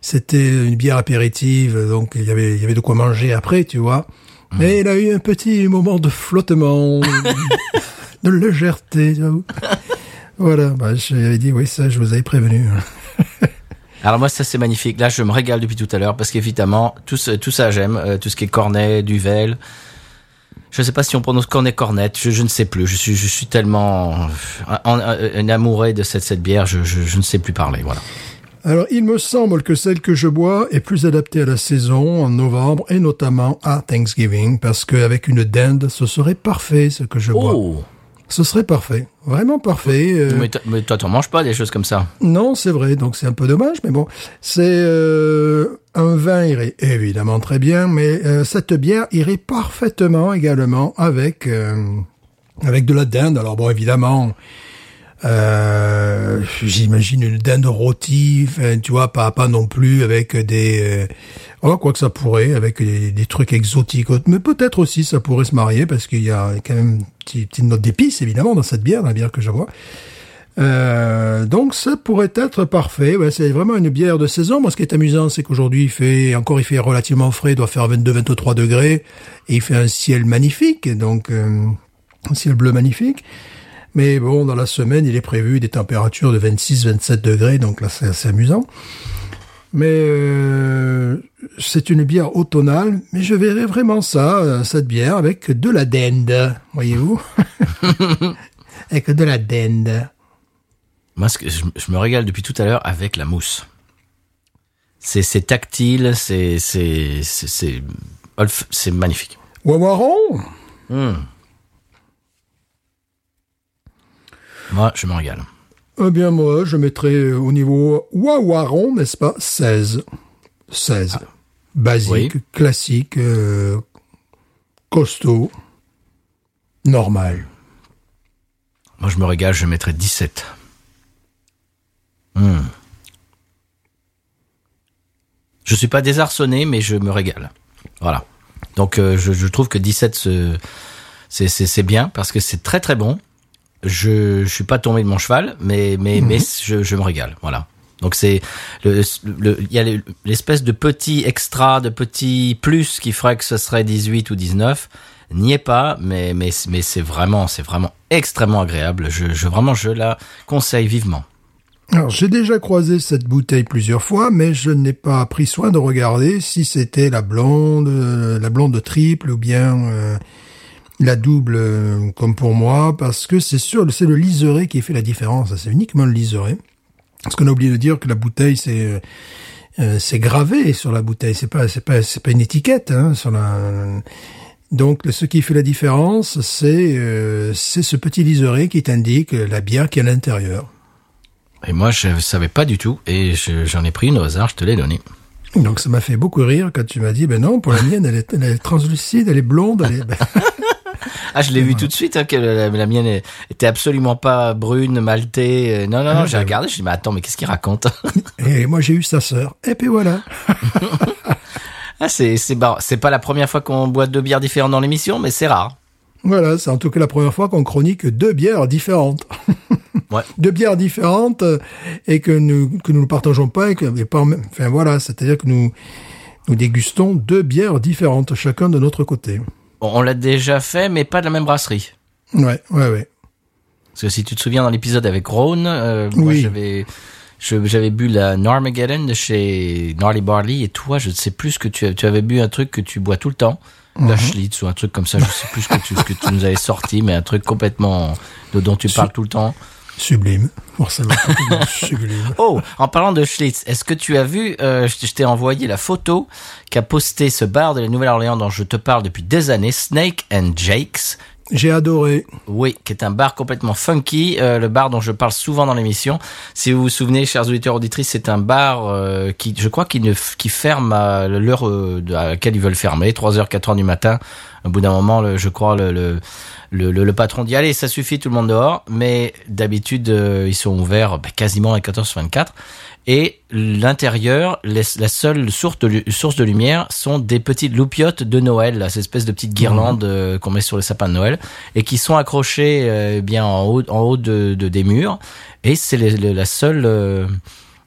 c'était une bière apéritive, donc il y avait, il y avait de quoi manger après, tu vois. Mais il a eu un petit moment de flottement, de légèreté. Voilà, bah, j'avais dit, oui, ça, je vous avais prévenu. Alors moi, ça c'est magnifique. Là, je me régale depuis tout à l'heure parce qu'évidemment, tout, ce- tout ça j'aime. Euh, tout ce qui est cornet, duvel. Je sais pas si on prononce cornet cornet, je, je ne sais plus. Je suis, je suis tellement euh, en, en- en amoureux de cette, cette bière, je, je, je ne sais plus parler. Voilà. Alors, il me semble que celle que je bois est plus adaptée à la saison, en novembre, et notamment à Thanksgiving, parce qu'avec une dinde, ce serait parfait ce que je bois. Oh, Ce serait parfait, vraiment parfait. euh, mais, toi- mais toi, t'en manges pas des choses comme ça. Non, c'est vrai, donc c'est un peu dommage, mais bon, c'est euh, un vin irait évidemment très bien, mais euh, cette bière irait parfaitement également avec euh, avec de la dinde. Alors bon, évidemment, euh, j'imagine une dinde rôtie, enfin, tu vois, pas pas non plus avec des euh, oh, quoi que ça pourrait, avec des, trucs exotiques, mais peut-être aussi ça pourrait se marier parce qu'il y a quand même une petite, note d'épices évidemment dans cette bière, la bière que je bois. Euh, donc ça pourrait être parfait. Ouais, c'est vraiment une bière de saison. Moi, ce qui est amusant, c'est qu'aujourd'hui, il fait encore, il fait relativement frais, il doit faire 22-23 degrés, et il fait un ciel magnifique, donc euh, un ciel bleu magnifique. Mais bon, dans la semaine, il est prévu des températures de 26-27 degrés, donc là, c'est assez amusant. Mais euh, c'est une bière automnale, mais je verrais vraiment ça, euh, cette bière, avec de la dinde, voyez-vous Avec de la dinde. Moi, je, je me régale depuis tout à l'heure avec la mousse. C'est c'est tactile, c'est c'est c'est c'est magnifique. Wawaron. Moi, je me régale. Eh bien, moi, je mettrais euh, au niveau Wawaron, n'est-ce pas? 16. 16. Basique, Oui. classique, euh, costaud, normal. Moi, je me régale, je mettrais 17. Hmm. Je suis pas désarçonné, mais je me régale. Voilà. Donc, euh, je, je trouve que 17, ce- c'est c'est c'est bien parce que c'est très très bon. Je je suis pas tombé de mon cheval, mais mais mais je, je me régale. Voilà. Donc c'est le il y a le- l'espèce de petit extra, de petit plus qui ferait que ce serait 18 ou 19 n'y est pas, mais mais mais c'est vraiment c'est vraiment extrêmement agréable. Je je vraiment je la conseille vivement. Alors, j'ai déjà croisé cette bouteille plusieurs fois, mais je n'ai pas pris soin de regarder si c'était la blonde, euh, la blonde triple ou bien euh, la double, euh, comme pour moi, parce que c'est sûr, c'est le liseré qui fait la différence. C'est uniquement le liseré. Parce qu'on a oublié de dire que la bouteille, c'est euh, euh, c'est gravé sur la bouteille. C'est pas, c'est pas, c'est pas une étiquette hein, sur la. Donc, ce qui fait la différence, c'est euh, c'est ce petit liseré qui t'indique la bière qui est à l'intérieur. Et moi je savais pas du tout et je- j'en ai pris une au hasard, je te l'ai donnée. Donc ça m'a fait beaucoup rire quand tu m'as dit, ben non, pour la mienne, elle est, elle est translucide, elle est blonde, elle est... Ah, je l'ai vu tout de suite, hein, que la, la mienne était absolument pas brune, maltée. euh, Non, non, non, Ah, j'ai bah, regardé, je dit, mais attends, mais qu'est-ce qu'il raconte et moi j'ai eu sa sœur. Et puis voilà. Ah, c'est, c'est, pas la première fois qu'on boit deux bières différentes dans l'émission, mais c'est rare. Voilà, c'est en tout cas la première fois qu'on chronique deux bières différentes. Ouais. deux bières différentes euh, et que nous que nous ne partageons pas et que et pas enfin voilà, c'est-à-dire que nous nous dégustons deux bières différentes chacun de notre côté. On l'a déjà fait, mais pas de la même brasserie. Ouais, ouais, ouais. Parce que si tu te souviens dans l'épisode avec Rhône, euh, moi j'avais, j'avais bu la Normageddon de chez Gnarly Barley et toi, je ne sais plus ce que tu, tu avais bu un truc que tu bois tout le temps. Mhm. La Schlitz ou un truc comme ça, je sais plus ce que tu, ce que tu nous avais sorti, mais un truc complètement, de, dont tu parles tout le temps. Sublime, forcément. Sublime. Oh, en parlant de Schlitz, est-ce que tu as vu, euh, je t'ai envoyé la photo qu'a posté ce bar de la Nouvelle-Orléans dont je te parle depuis des années, Snake and Jake's. J'ai adoré. Oui, qui est un bar complètement funky, euh, le bar dont je parle souvent dans l'émission. Si vous vous souvenez, chers auditeurs auditrices, c'est un bar euh, qui, je crois, qui ne qui ferme à l'heure euh, à laquelle ils veulent fermer, 3 heures, 4 heures du matin. Au bout d'un moment, le, je crois, le, le, le, le- le patron dit allez, ça suffit, tout le monde dehors. Mais d'habitude, euh, ils sont ouverts bah, quasiment à 14 sur 24. Et l'intérieur, les- la seule source de, source de lumière sont des petites loupiottes de Noël, là, ces espèces de petites guirlandes euh, qu'on met sur le sapin de Noël, et qui sont accrochées euh, bien en haut, en haut de, de- des murs. Et c'est la seule.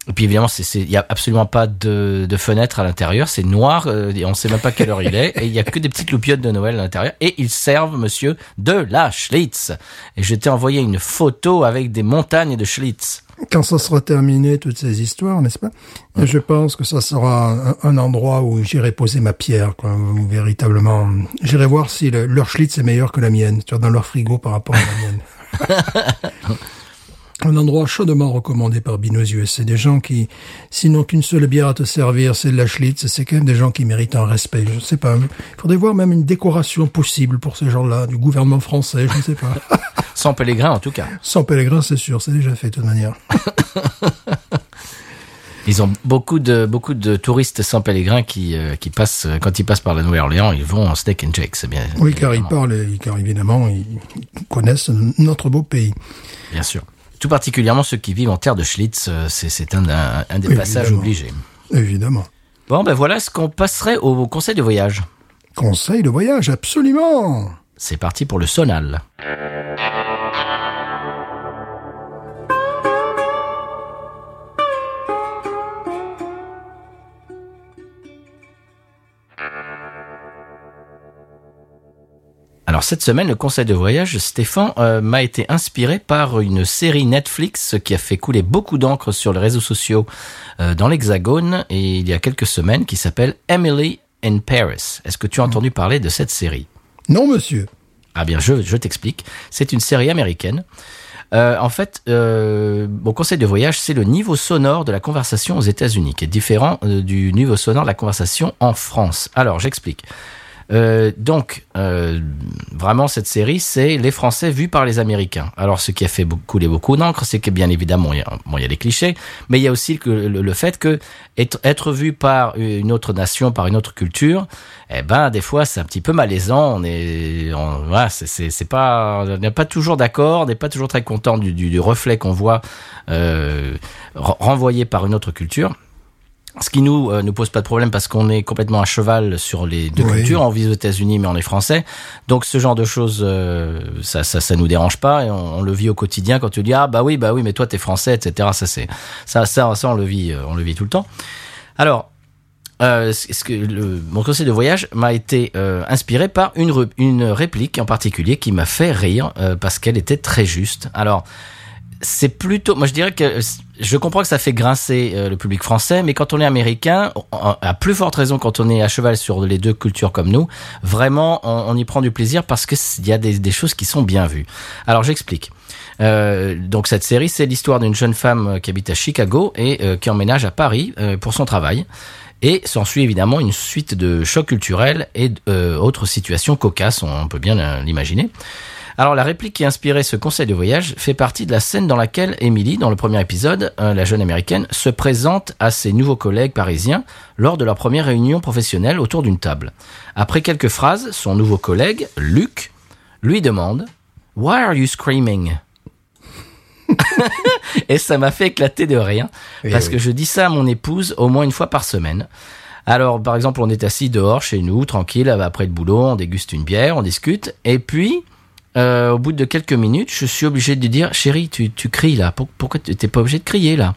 Et puis évidemment, il y a absolument pas de, de fenêtre à l'intérieur, c'est noir, euh, et on sait même pas quelle heure il est, et il y a que des petites loupiottes de Noël à l'intérieur, et ils servent, monsieur, de la Schlitz. Et je t'ai envoyé une photo avec des montagnes de Schlitz. quand ça sera terminé, toutes ces histoires, n'est-ce pas? Je pense que ça sera un, un endroit où j'irai poser ma pierre, quoi, où véritablement. J'irai voir si le- leur Schlitz est meilleur que la mienne, tu vois, dans leur frigo par rapport à la mienne. un endroit chaudement recommandé par Binous USA. Des gens qui, s'ils n'ont qu'une seule bière à te servir, c'est de la Schlitz, c'est quand même des gens qui méritent un respect. Je ne sais pas. Il faudrait voir même une décoration possible pour ces gens-là, du gouvernement français, je ne sais pas. Sans pèlerin en tout cas. Sans pèlerin, c'est sûr, c'est déjà fait de toute manière. Ils ont beaucoup de beaucoup de touristes sans pèlerin qui euh, qui passent euh, quand ils passent par la Nouvelle-Orléans, ils vont en steak and shake, c'est bien. Oui, car ils parlent, car évidemment, ils connaissent notre beau pays. Bien sûr. Tout particulièrement ceux qui vivent en terre de Schlitz, euh, c'est un, un, un des passages obligés. Évidemment. Bon, ben voilà ce qu'on passerait au conseil de voyage. Conseil de voyage, absolument. C'est parti pour le sonal. Alors cette semaine, le conseil de voyage, Stéphane, euh, m'a été inspiré par une série Netflix qui a fait couler beaucoup d'encre sur les réseaux sociaux euh, dans l'Hexagone et il y a quelques semaines qui s'appelle Emily in Paris. Est-ce que tu as entendu parler de cette série? Non, monsieur. ah bien, je, je t'explique. C'est une série américaine. Euh, en fait, euh, mon conseil de voyage, c'est le niveau sonore de la conversation aux États-Unis, qui est différent euh, du niveau sonore de la conversation en France. Alors, j'explique. Euh, donc, euh, vraiment, cette série, c'est les Français vus par les Américains. Alors, ce qui a fait couler beaucoup d'encre, c'est que bien évidemment, il y a, des clichés, mais il y a aussi le, fait que être, vu par une autre nation, par une autre culture, eh ben, des fois, c'est un petit peu malaisant. On est, voilà, c'est, pas, n'est pas toujours d'accord, on n'est pas toujours très content du, reflet qu'on voit euh, ren- renvoyé par une autre culture. Ce qui nous euh, nous pose pas de problème parce qu'on est complètement à cheval sur les deux Oui. cultures. On vit aux États-Unis, mais on est français. Donc ce genre de choses, euh, ça, ça, ça nous dérange pas et on, on le vit au quotidien. Quand tu dis ah bah oui, bah oui, mais toi t'es français, etc. Ça c'est ça, ça, ça on le vit, euh, on le vit tout le temps. Alors, euh, ce que le, mon conseil de voyage m'a été euh, inspiré par une, une réplique en particulier qui m'a fait rire euh, parce qu'elle était très juste. Alors, c'est plutôt, moi je dirais que je comprends que ça fait grincer euh, le public français, mais quand on est américain, à plus forte raison quand on est à cheval sur les deux cultures comme nous, vraiment on, y prend du plaisir parce que il y a des, choses qui sont bien vues. Alors j'explique. Euh, donc cette série, c'est l'histoire d'une jeune femme euh, qui habite à Chicago et qui emménage à Paris pour son travail. Et s'ensuit évidemment une suite de chocs culturels et autres situations cocasses, on peut bien l'imaginer. Alors la réplique qui a inspiré ce conseil de voyage fait partie de la scène dans laquelle Emily, dans le premier épisode, euh, la jeune américaine, se présente à ses nouveaux collègues parisiens lors de leur première réunion professionnelle autour d'une table. Après quelques phrases, son nouveau collègue, Luc, lui demande Why are you screaming Et ça m'a fait éclater de rire Oui, parce oui. que je dis ça à mon épouse au moins une fois par semaine. Alors, par exemple, on est assis dehors chez nous, tranquille, après le boulot, on déguste une bière, on discute, et puis, euh, au bout de quelques minutes, je suis obligé de dire, chérie, tu, tu cries là, Pour- pourquoi tu t'es pas obligé de crier là?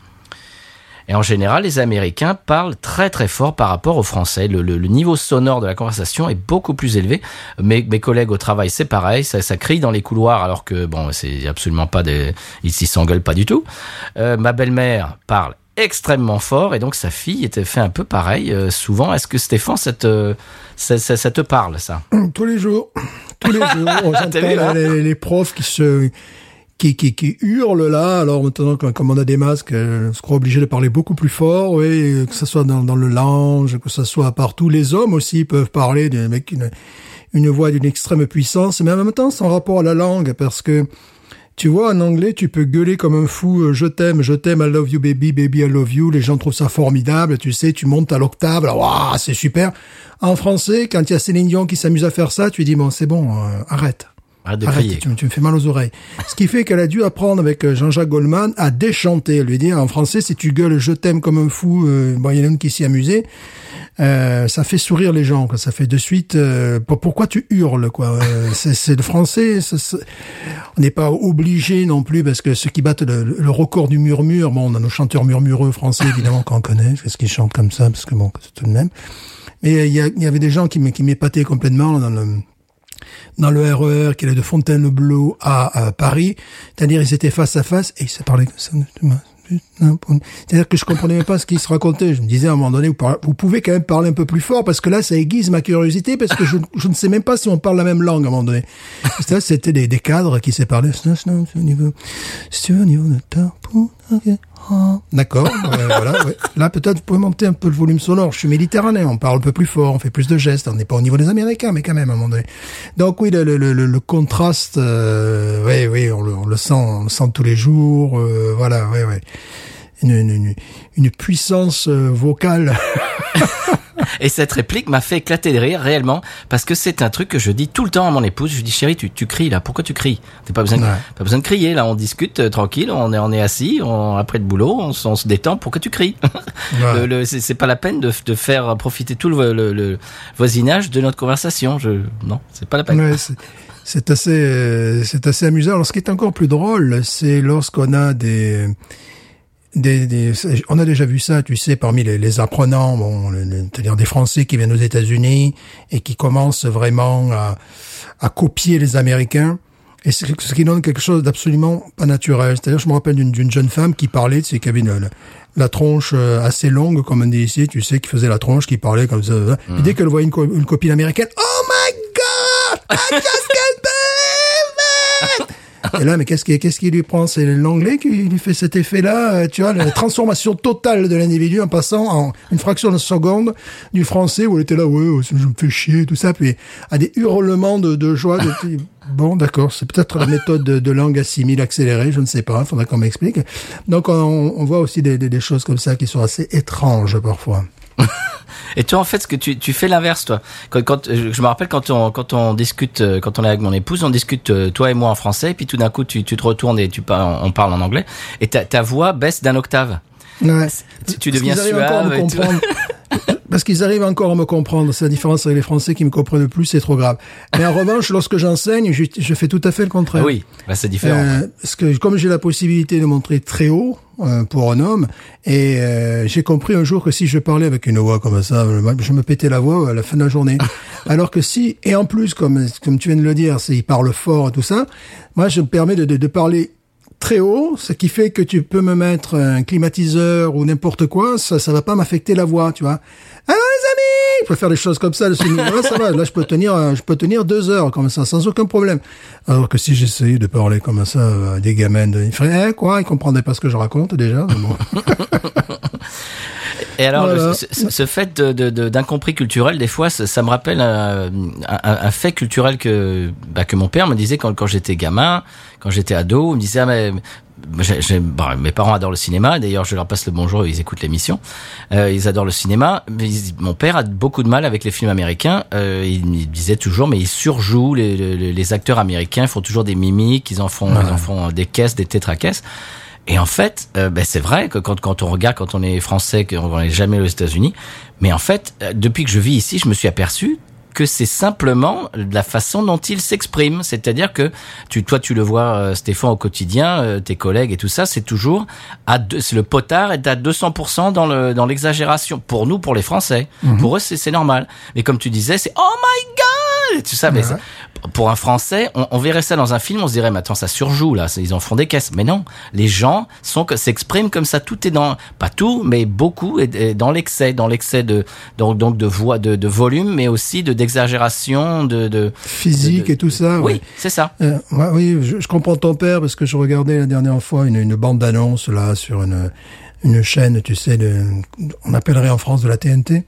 Et en général, les Américains parlent très très fort par rapport aux Français. Le, le- le niveau sonore de la conversation est beaucoup plus élevé. Mes, mes collègues au travail, c'est pareil, ça, ça crie dans les couloirs, alors que bon, c'est absolument pas des, ils s'y s'engueulent pas du tout. Euh, ma belle-mère parle extrêmement fort et donc sa fille était fait un peu pareil euh, souvent. Est-ce que Stéphane, ça te, ça, ça- ça te parle ça? Tous les jours. Tous les jours. On les, les profs qui se, qui, qui, qui hurlent là. Alors maintenant, comme on a des masques, euh, on se croit obligé de parler beaucoup plus fort, oui, que ce soit dans, dans le lounge, que ce soit partout. Les hommes aussi peuvent parler de- avec une, une voix d'une extrême puissance, mais en même temps, sans rapport à la langue, parce que tu vois, en anglais, tu peux gueuler comme un fou, euh, je t'aime, je t'aime, I love you baby, baby, I love you. Les gens trouvent ça formidable, tu sais, tu montes à l'octave, waouh, c'est super. En français, quand il y a Céline Dion qui s'amuse à faire ça, tu dis, bon, c'est bon, euh, arrête. Arrête de Arrête, tu, me- tu me fais mal aux oreilles. Ce qui fait qu'elle a dû apprendre avec euh, Jean-Jacques Goldman à déchanter, lui dire en français si tu gueules je t'aime comme un fou, euh, bon il y en a une qui s'y amusait, euh, ça fait sourire les gens, quoi. ça fait de suite euh, pour- pourquoi tu hurles quoi? Euh, c'est, le français, on n'est pas obligé non plus parce que ceux qui battent le, le record du murmure, bon on a nos chanteurs murmureux français évidemment qu'on connaît, parce qu'ils chantent comme ça parce que bon c'est tout de même. Mais il y, y avait des gens qui m'épataient complètement dans le dans le RER qui allait de Fontainebleau à, Paris. C'est-à-dire, ils étaient face à face et ils se parlaient comme ça. C'est-à-dire que je comprenais même pas ce qu'ils se racontaient. Je me disais à un moment donné, vous, pouvez quand même parler un peu plus fort parce que là, ça aiguise ma curiosité parce que je, ne sais même pas si on parle la même langue à un moment donné. C'était des, cadres qui se parlaient. D'accord, ouais, voilà. ouais. Là, peut-être vous pouvez monter un peu le volume sonore. Je suis méditerranéen, on parle un peu plus fort, on fait plus de gestes. On n'est pas au niveau des Américains, mais quand même à un moment donné. Donc oui, le, le, le, le- contraste, euh, oui, oui, on le, on le sent, on le sent tous les jours. euh, voilà, oui, oui. Une, une, une, une puissance euh, vocale. Et cette réplique m'a fait éclater de rire réellement parce que c'est un truc que je dis tout le temps à mon épouse. Je dis chérie, tu, tu cries là. Pourquoi tu cries? T'as pas besoin, de, Ouais. pas besoin de crier là. On discute euh, tranquille. On est on est assis. On, après le boulot, on, se- on se détend. Pourquoi tu cries? Ouais. Le- le- C'est pas la peine de, de faire profiter tout le, le, le voisinage de notre conversation. Je non, c'est pas la peine. Ouais, c'est- c'est assez, euh, c'est assez amusant. Alors, ce qui est encore plus drôle, c'est lorsqu'on a des, des, des- on a déjà vu ça, tu sais, parmi les, les apprenants, bon, le- le- c'est-à-dire des Français qui viennent aux États-Unis et qui commencent vraiment à, à copier les Américains. Et c'est ce qui donne quelque chose d'absolument pas naturel. C'est-à-dire, je me rappelle d'une jeune femme qui parlait, tu sais, qui avait une- la, tronche euh, assez longue, comme on dit ici, tu sais, qui faisait la tronche, qui parlait comme ça. Puis dès qu'elle voyait une, co- une copine américaine, oh my god, I just can't believe it! Et là, mais qu'est-ce qui, qu'est-ce qui lui prend? C'est l'anglais qui lui fait cet effet-là, euh, tu vois, la transformation totale de l'individu en passant en une fraction de seconde du français où elle était là, ouais, je me fais chier, tout ça, puis à des hurlements de, de joie. De, bon, d'accord, c'est peut-être la méthode de, de langue assimile accélérée, je ne sais pas, il faudra qu'on m'explique. Donc, on, on voit aussi des, des, des choses comme ça qui sont assez étranges parfois. Et toi, en fait, ce que tu, tu fais l'inverse, toi. Quand, quand euh, je me rappelle quand on quand on discute, euh, quand on est avec mon épouse, on discute euh, toi et moi en français, et puis tout d'un coup, tu, tu te retournes et tu parles, on parle en anglais, et ta, ta voix baisse d'un octave. Ouais. Tu, tu deviens suave. et comprendre. Parce qu'ils arrivent encore à me comprendre. C'est la différence avec les Français qui me comprennent plus, c'est trop grave. Mais en revanche, lorsque j'enseigne, je, je fais tout à fait le contraire. Ah oui, là c'est différent. Euh, parce que comme j'ai la possibilité de montrer très haut euh, pour un homme, et euh, j'ai compris un jour que si je parlais avec une voix comme ça, je me pétais la voix à la fin de la journée. Alors que si, et en plus, comme comme tu viens de le dire, il parle fort et tout ça, moi je me permets de, de, de parler très haut, ce qui fait que tu peux me mettre un climatiseur ou n'importe quoi, ça ça va pas m'affecter la voix, tu vois. Alors les amis, je peux faire des choses comme ça, niveau-là, ça va. Là, je peux tenir, euh, je peux tenir deux heures comme ça, sans aucun problème. Alors que si j'essayais de parler comme ça à des gamins, de, ils feraient, eh, quoi, ils comprendraient pas ce que je raconte déjà. bon. Et alors, Voilà. ce, fait de- de- de- d'incompris culturel, des fois, ça, ça me rappelle un, un- un fait culturel que bah, que mon père me disait quand, quand j'étais gamin, quand j'étais ado. Il me disait, ah, mais, j'ai- j'ai- bon, mes parents adorent le cinéma. D'ailleurs, je leur passe le bonjour, ils écoutent l'émission. Euh, ils adorent le cinéma. Mais ils- mon père a beaucoup de mal avec les films américains. Euh, il disait toujours, mais ils surjouent les, les, les acteurs américains. Ils font toujours des mimiques. Ils en font, ils en font des caisses, des tétracaisses. Et en fait, euh, ben, c'est vrai que quand, quand on regarde, quand on est français, qu'on n'est jamais aux États-Unis, mais en fait, euh, depuis que je vis ici, je me suis aperçu que c'est simplement la façon dont ils s'expriment. C'est-à-dire que tu, toi, tu le vois, euh, Stéphane, au quotidien, euh, tes collègues et tout ça, c'est toujours à deux, le potard est à 200% dans le dans l'exagération. Pour nous, pour les Français, pour eux, c'est normal. Mais comme tu disais, c'est oh my god, tout ça. Mais Ouais. ça- pour un Français, on, on verrait ça dans un film, on se dirait, mais attends, ça surjoue là, ils en font des caisses. Mais non, les gens sont s'expriment comme ça. Tout est dans, pas tout, mais beaucoup est, est dans l'excès, dans l'excès de donc donc de voix, de, de volume, mais aussi de d'exagération, de, de Physique de- et tout ça. oui, ouais. c'est ça. Euh, ouais, oui, je, je comprends ton père parce que je regardais la dernière fois une, une bande d'annonce là sur une une chaîne, tu sais, de, on appellerait en France de la TNT.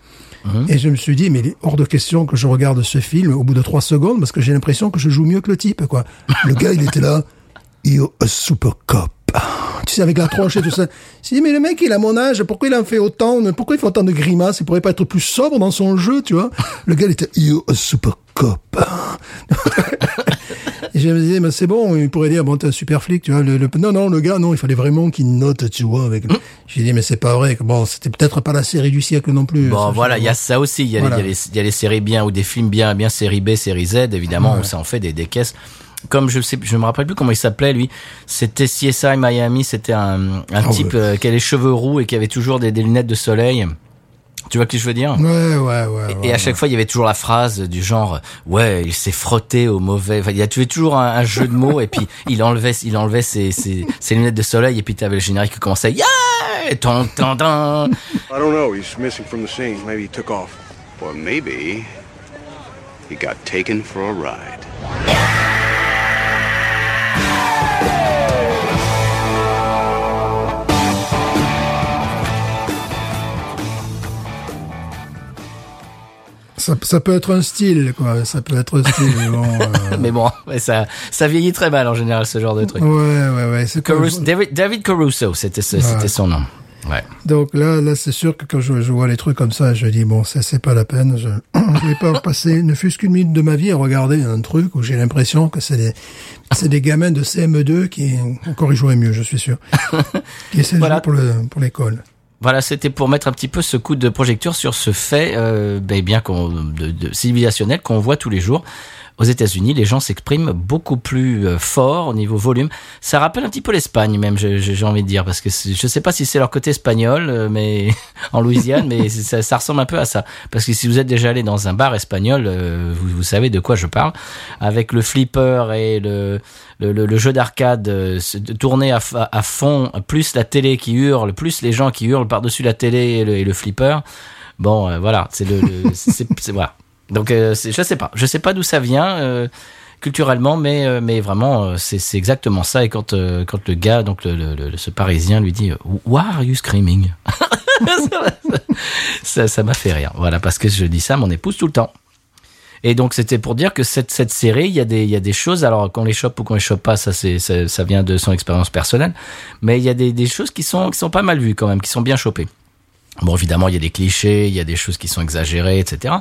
Et je me suis dit, mais il est hors de question que je regarde ce film au bout de trois secondes parce que j'ai l'impression que je joue mieux que le type, quoi. Le gars, il était là, you're a super cop. Tu sais, avec la tronche et tout ça. Je dit, mais le mec, il a mon âge, pourquoi il en fait autant, pourquoi il fait autant de grimaces, il pourrait pas être plus sobre dans son jeu, tu vois? Le gars, il était, you're a super cop. Et je me disais, mais c'est bon, il pourrait dire, bon, t'es un super flic, tu vois. Le, le- non, non, le gars, non, il fallait vraiment qu'il note, tu vois, avec. J'ai dit, mais c'est pas vrai. Bon, c'était peut-être pas la série du siècle non plus. Bon, voilà, il y a ça aussi. Il y, Voilà. y a les, il y a les séries bien ou des films bien, bien série B, série Z, évidemment, où ça en fait des, des caisses. Comme je sais, je me rappelle plus comment il s'appelait lui. C'était CSI Miami. C'était un, un Ah type ouais. euh, qui avait les cheveux roux et qui avait toujours des, des lunettes de soleil. Tu vois ce que je veux dire? Ouais, ouais, ouais. Et ouais, à chaque fois, il y avait toujours la phrase du genre, ouais, il s'est frotté au mauvais. Enfin, il y a tu toujours un, un jeu de mots et puis il enlevait, il enlevait ses, ses, ses lunettes de soleil et puis t'avais le générique qui commençait, yeah, ton, ton, ton. I don't know. He's missing from the scene. Maybe he took off. Or maybe he got taken for a ride. Ça, ça peut être un style, quoi. Ça peut être un style, mais bon. euh, Mais bon, ça, ça vieillit très mal en général ce genre de truc. Ouais, ouais, ouais. C'est comme- Caruso- David, David Caruso, c'était son nom. Ouais. Donc là, là, c'est sûr que quand je, je vois les trucs comme ça, je dis bon, ça c'est pas la peine. Je, je vais pas passer, ne fût-ce qu'une minute de ma vie à regarder un truc où j'ai l'impression que c'est des, c'est des gamins de CM2 qui encore ils joueraient mieux, je suis sûr, qui essaient de jouer pour le pour l'école. Voilà, c'était pour mettre un petit peu ce coup de projecteur sur ce fait euh, ben, bien de civilisationnel qu'on voit tous les jours. Aux États-Unis, les gens s'expriment beaucoup plus euh, fort au niveau volume. Ça rappelle un petit peu l'Espagne, même, j'ai envie de dire, parce que je sais pas si c'est leur côté espagnol, euh, mais en Louisiane, mais ça, ça ressemble un peu à ça. Parce que si vous êtes déjà allé dans un bar espagnol, euh, vous, vous savez de quoi je parle, avec le flipper et le le, le- jeu d'arcade tourner à, à fond, plus la télé qui hurle, plus les gens qui hurlent par-dessus la télé et le, et le flipper. Bon, euh, voilà, c'est le, le- c'est- voilà. Donc euh, je sais pas, je sais pas d'où ça vient euh, culturellement, mais euh, mais vraiment c'est exactement ça. Et quand quand le gars, donc le, le- ce Parisien lui dit Why are you screaming? Ça ça m'a fait rire. Voilà, parce que je dis ça à mon épouse tout le temps. Et donc c'était pour dire que cette cette série, il y a des il y a des choses alors qu'on les chope ou qu'on les chope pas, ça c'est ça, ça vient de son expérience personnelle, mais il y a des des choses qui sont qui sont pas mal vues quand même, qui sont bien chopées. Bon, évidemment, il y a des clichés, il y a des choses qui sont exagérées, etc.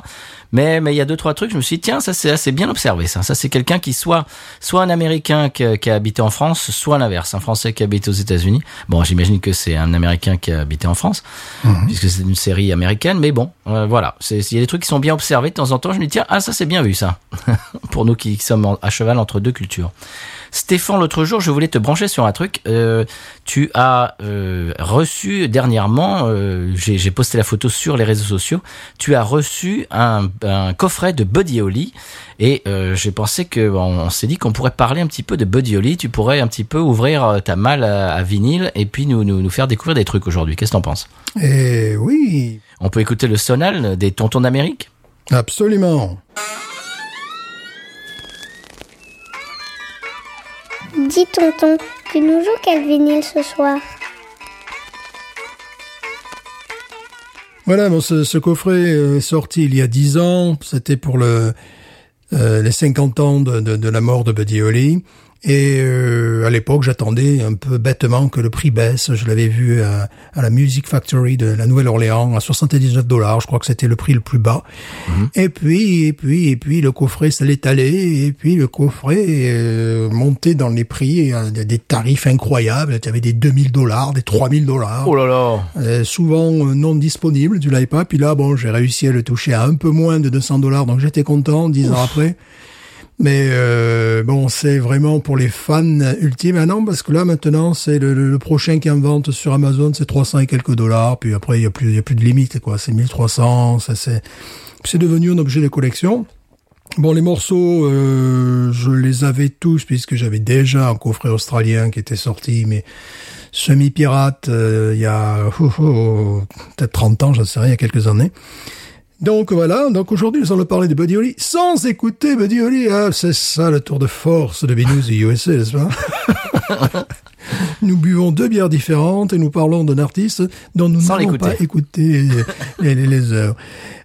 Mais mais il y a deux trois trucs. Je me suis dit tiens, ça c'est assez bien observé. Ça, ça c'est quelqu'un qui soit soit un Américain qui, a- qui a habité en France, soit l'inverse, un Français qui habite aux États-Unis. Bon, j'imagine que c'est un Américain qui a habité en France, puisque c'est une série américaine. Mais bon, euh, voilà, c'est il y a des trucs qui sont bien observés de temps en temps. Je me dis tiens, ah ça c'est bien vu ça. Pour nous qui sommes en- à cheval entre deux cultures. Stéphane, l'autre jour, je voulais te brancher sur un truc. Euh, tu as euh, reçu dernièrement, euh, j'ai posté la photo sur les réseaux sociaux, tu as reçu un, un coffret de Buddy Holly et j'ai pensé que on, on s'est dit qu'on pourrait parler un petit peu de Buddy Holly. Tu pourrais un petit peu ouvrir ta malle à, à vinyle et puis nous, nous, nous faire découvrir des trucs aujourd'hui. Qu'est-ce que t'en penses? Et oui, On peut écouter le sonal des Tontons d'Amérique? Absolument. Dis tonton, tu nous joues quel vinyle ce soir Voilà, bon, ce, ce coffret est sorti il y a 10 ans. C'était pour le, euh, les 50 ans de, de, de la mort de Buddy Holly. Et euh, à l'époque, j'attendais un peu bêtement que le prix baisse. Je l'avais vu à, à la Music Factory de la Nouvelle-Orléans à 79 dollars. Je crois que c'était le prix le plus bas. Et puis, et puis, et puis, le coffret s'allait aller. Et puis, le coffret euh, montait dans les prix à des des tarifs incroyables. Tu avais des 2000 dollars, des 3000 dollars. Oh là là Euh, souvent euh, non disponible, tu l'avais pas. Puis là, bon, j'ai réussi à le toucher à un peu moins de 200 dollars, donc j'étais content dix ans après. Mais euh, bon, c'est vraiment pour les fans ultimes. Ah non, parce que là maintenant, c'est le, le- prochain qui est en vente sur Amazon, c'est 300 et quelques dollars. Puis après, il y a plus, il y a plus de limite, quoi. C'est 1300. Ça, c'est, c'est devenu un objet de collection. Bon, les morceaux, euh, je les avais tous puisque j'avais déjà un coffret australien qui était sorti, mais semi-pirate euh, il y a oh, oh, peut-être 30 ans, j'en sais rien, il y a quelques années. Donc voilà, donc aujourd'hui nous allons parler de Buddy Holly sans écouter Buddy Holly. Ah, c'est ça le tour de force de Binous et USA, n'est-ce pas? Nous buvons deux bières différentes et nous parlons d'un artiste dont nous n'avons pas écouté les, les, les heures.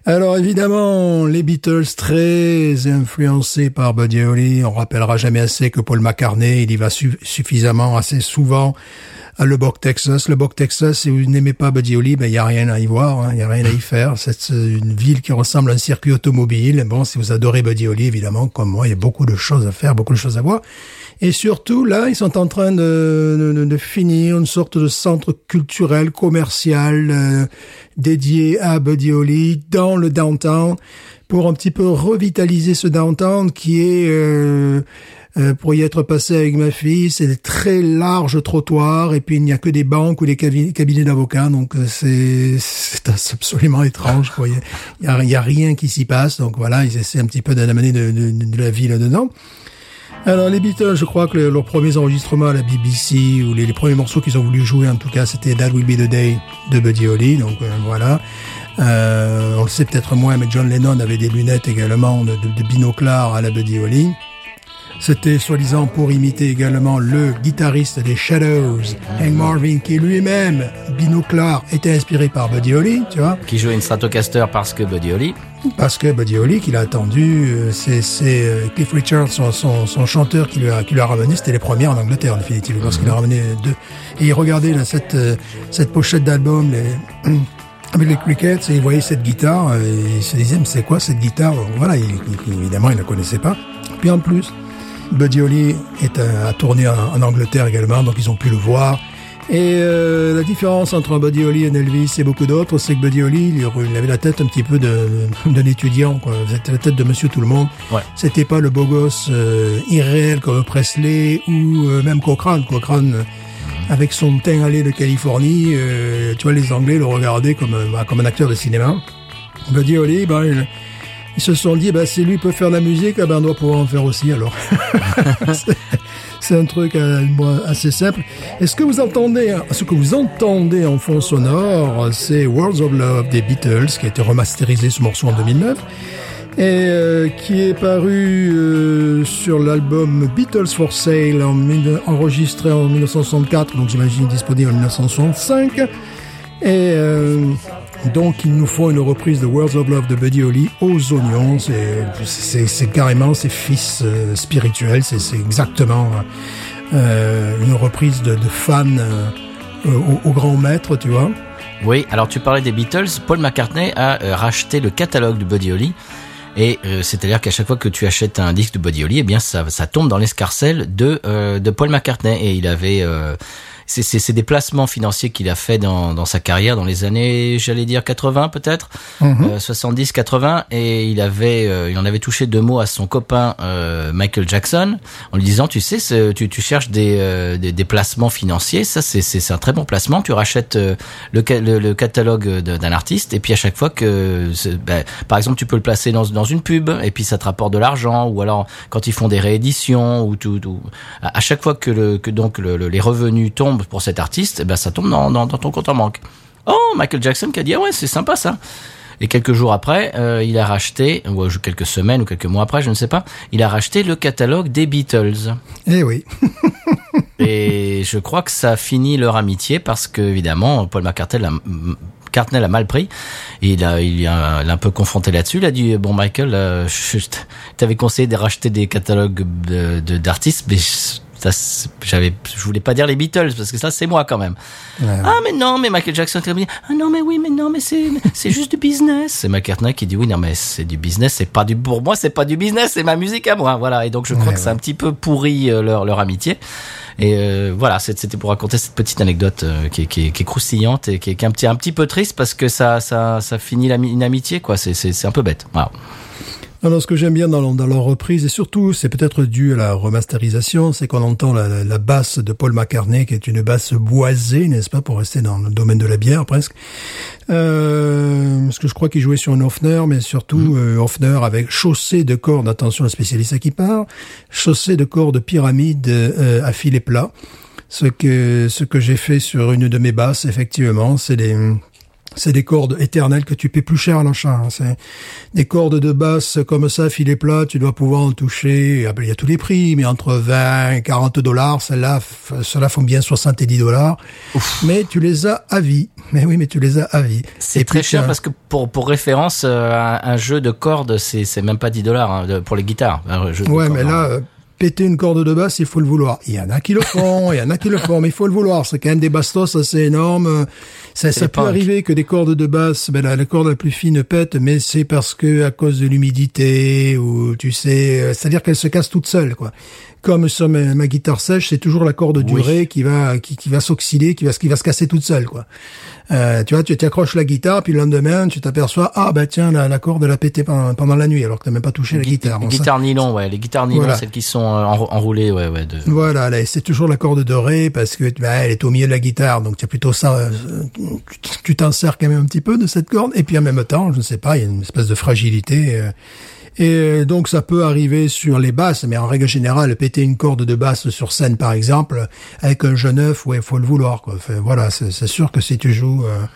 Alors évidemment, les Beatles très influencés par Buddy Holly. On rappellera jamais assez que Paul McCartney, il y va su- suffisamment, assez souvent à Le Boc, Texas. Le Boc, Texas, si vous n'aimez pas Buddy Holly, ben il y a rien à y voir, il y a rien à y faire. C'est une ville qui ressemble à un circuit automobile. Bon, si vous adorez Buddy Holly, évidemment, comme moi, il y a beaucoup de choses à faire, beaucoup de choses à voir. Et surtout, là, ils sont en train de, de, de finir une sorte de centre culturel, commercial, euh, dédié à Buddy Holly dans le downtown pour un petit peu revitaliser ce downtown qui est euh, Euh, pour y être passé avec ma fille, c'est des très larges trottoirs et puis il n'y a que des banques ou des cabi- cabinets d'avocats, donc euh, c'est c'est absolument étrange. Il y a, y a rien qui s'y passe, donc voilà, ils essaient un petit peu d'amener de, de, la vie là-dedans. Alors les Beatles, je crois que le- leurs premiers enregistrements à la BBC ou les, premiers morceaux qu'ils ont voulu jouer, en tout cas, c'était That Will Be the Day de Buddy Holly. Donc euh, voilà. Euh, on le sait peut-être moins, mais John Lennon avait des lunettes également de, de, à la Buddy Holly. C'était soi-disant pour imiter également le guitariste des Shadows, Hank Marvin, qui lui-même, binoclard, était inspiré par Buddy Holly, tu vois. Qui jouait une Stratocaster parce que Buddy Holly. Parce que Buddy Holly, qu'il a attendu, euh, c'est c'est, euh, Cliff Richard, son, son, son chanteur qui lui a, qui lui a ramené, c'était les premiers en Angleterre, en définitive, lorsqu'il a ramené deux. Et il regardait là, cette, euh, cette pochette d'album, les, avec les Crickets, et il voyait cette guitare, et il se disait, mais c'est quoi cette guitare? Voilà, il, il- évidemment, il ne la connaissait pas. Puis en plus, Buddy Holly est à, à tourner en, en Angleterre également, donc ils ont pu le voir. Et euh, la différence entre un Buddy Holly et un Elvis et beaucoup d'autres, c'est que Buddy Holly, il, avait la tête un petit peu d'un étudiant, quoi. C'était la tête de Monsieur Tout le Monde. Ouais. C'était pas le beau gosse euh, irréel comme Presley ou euh, même Cochrane. Cochrane, euh, avec son teint allé de Californie, euh, tu vois, les Anglais le regardaient comme, un- bah, comme un acteur de cinéma. Buddy Holly, ben, il- ils se sont dit, bah, si lui peut faire de la musique, eh ben, on doit pouvoir en faire aussi, alors. C'est- un truc euh, assez simple. Et ce que vous entendez, hein, ce que vous entendez en fond sonore, c'est Worlds of Love des Beatles, qui a été remasterisé ce morceau en 2009 et euh, qui est paru euh, sur l'album Beatles for Sale, en enregistré en 1964, donc j'imagine disponible en 1965. Et euh, donc il nous faut une reprise de Words of Love de Buddy Holly aux oignons. C'est- carrément ses fils euh, spirituels. C'est exactement euh, une reprise de, de fans euh, au, au grand maître, tu vois. Oui, alors tu parlais des Beatles. Paul McCartney a euh, racheté le catalogue de Buddy Holly. Et euh, c'est-à-dire qu'à chaque fois que tu achètes un disque de Buddy Holly, eh bien ça, ça tombe dans l'escarcelle de euh, de Paul McCartney. Et il avait euh, c'est c'est c'est des placements financiers qu'il a fait dans dans sa carrière dans les années, j'allais dire 80 peut-être, euh, 70 80 et il avait euh, il en avait touché deux mots à son copain euh, Michael Jackson en lui disant tu sais tu tu cherches des euh, des, des placements financiers, ça c'est c'est c'est un très bon placement, tu rachètes euh, le, le, le catalogue d'un artiste et puis à chaque fois que ben, par exemple tu peux le placer dans dans une pub et puis ça te rapporte de l'argent ou alors quand ils font des rééditions ou tout, tout à à chaque fois que le que donc le- le- les revenus tombent pour cet artiste, eh ben ça tombe dans, dans dans ton compte en banque. Oh, Michael Jackson qui a dit ah ouais c'est sympa ça. Et quelques jours après, euh, il a racheté, ou euh, quelques semaines ou quelques mois après, je ne sais pas, il a racheté le catalogue des Beatles. Eh oui. Et je crois que ça a fini leur amitié parce que évidemment Paul McCartney l'a mal pris. Et il a, il a, il a un peu confronté là-dessus. Il a dit bon Michael, euh, je, je t'avais conseillé de racheter des catalogues de- de- d'artistes, mais je- j'avais, je voulais pas dire les Beatles parce que ça c'est moi quand même. Ah mais non, mais Michael Jackson ah non mais oui mais non mais c'est c'est juste du business. C'est McCartney qui dit oui non mais c'est du business, c'est pas du pour moi c'est pas du business, c'est ma musique à moi voilà. Et donc je crois Ouais, que c'est un petit peu pourri euh, leur leur amitié. Et euh, voilà, c'était pour raconter cette petite anecdote euh, qui, est, qui, est, qui est croustillante et qui est, qui est un petit un petit peu triste parce que ça ça ça finit une amitié quoi. C'est c'est c'est un peu bête. Voilà. Alors, ce que j'aime bien dans, dans leur reprise, et surtout, c'est peut-être dû à la remasterisation, c'est qu'on entend la, la- basse de Paul McCartney, qui est une basse boisée, n'est-ce pas, pour rester dans le domaine de la bière, presque. Euh, parce que je crois qu'il jouait sur une Hofner, mais surtout euh, Hofner avec chaussée de cordes, attention, le spécialiste à qui part, chaussée de cordes pyramide euh, à filet plat. Ce que ce que j'ai fait sur une de mes basses, effectivement, c'est des c'est des cordes éternelles que tu paies plus cher à l'achat. hein. C'est des cordes de basse comme ça, filet plat, tu dois pouvoir en toucher. Ah ben, Il y a tous les prix, mais entre 20 et 40 dollars, celles-là, ceux-là font bien 70 dollars. Mais tu les as à vie. Mais oui, mais tu les as à vie. C'est très cher parce que pour pour référence, euh, un, jeu de cordes c'est c'est même pas 10 dollars hein, pour les guitares. Un jeu de Ouais, cordes, mais là, euh, péter une corde de basse, il faut le vouloir. Il y en a qui le font, il y en a qui le font, mais il faut le vouloir. C'est quand même des bastos assez énormes. Ça, ça peut arriver que des cordes de basse, ben la, la corde la plus fine pète, mais c'est parce que à cause de l'humidité ou tu sais, euh, c'est-à-dire qu'elle se casse toute seule, quoi. Comme sur ma, ma guitare sèche, c'est toujours la corde Oui. ré qui va qui, qui va s'oxyder, qui va qui va se casser toute seule quoi. Euh, tu vois, tu t'accroches la guitare, puis le lendemain, tu t'aperçois ah bah tiens la, la corde elle a pété pendant, pendant la nuit alors que t'as même pas touché la guitare. Les Bon, ça- guitares nylon, ouais, les guitares nylon, Voilà. celles qui sont euh, enro- enroulées, ouais, ouais. De... Voilà, là, c'est toujours la corde de ré parce que bah, elle est au milieu de la guitare, donc c'est plutôt ça. euh, tu- tu t'en sers quand même un petit peu de cette corde, et puis en même temps, je ne sais pas, il y a une espèce de fragilité. euh, et euh, donc ça peut arriver sur les basses, mais en règle générale, péter une corde de basse sur scène, par exemple, avec un jeune œuf, ouais, faut le vouloir. Quoi. Enfin, voilà, c'est sûr que si tu joues, euh,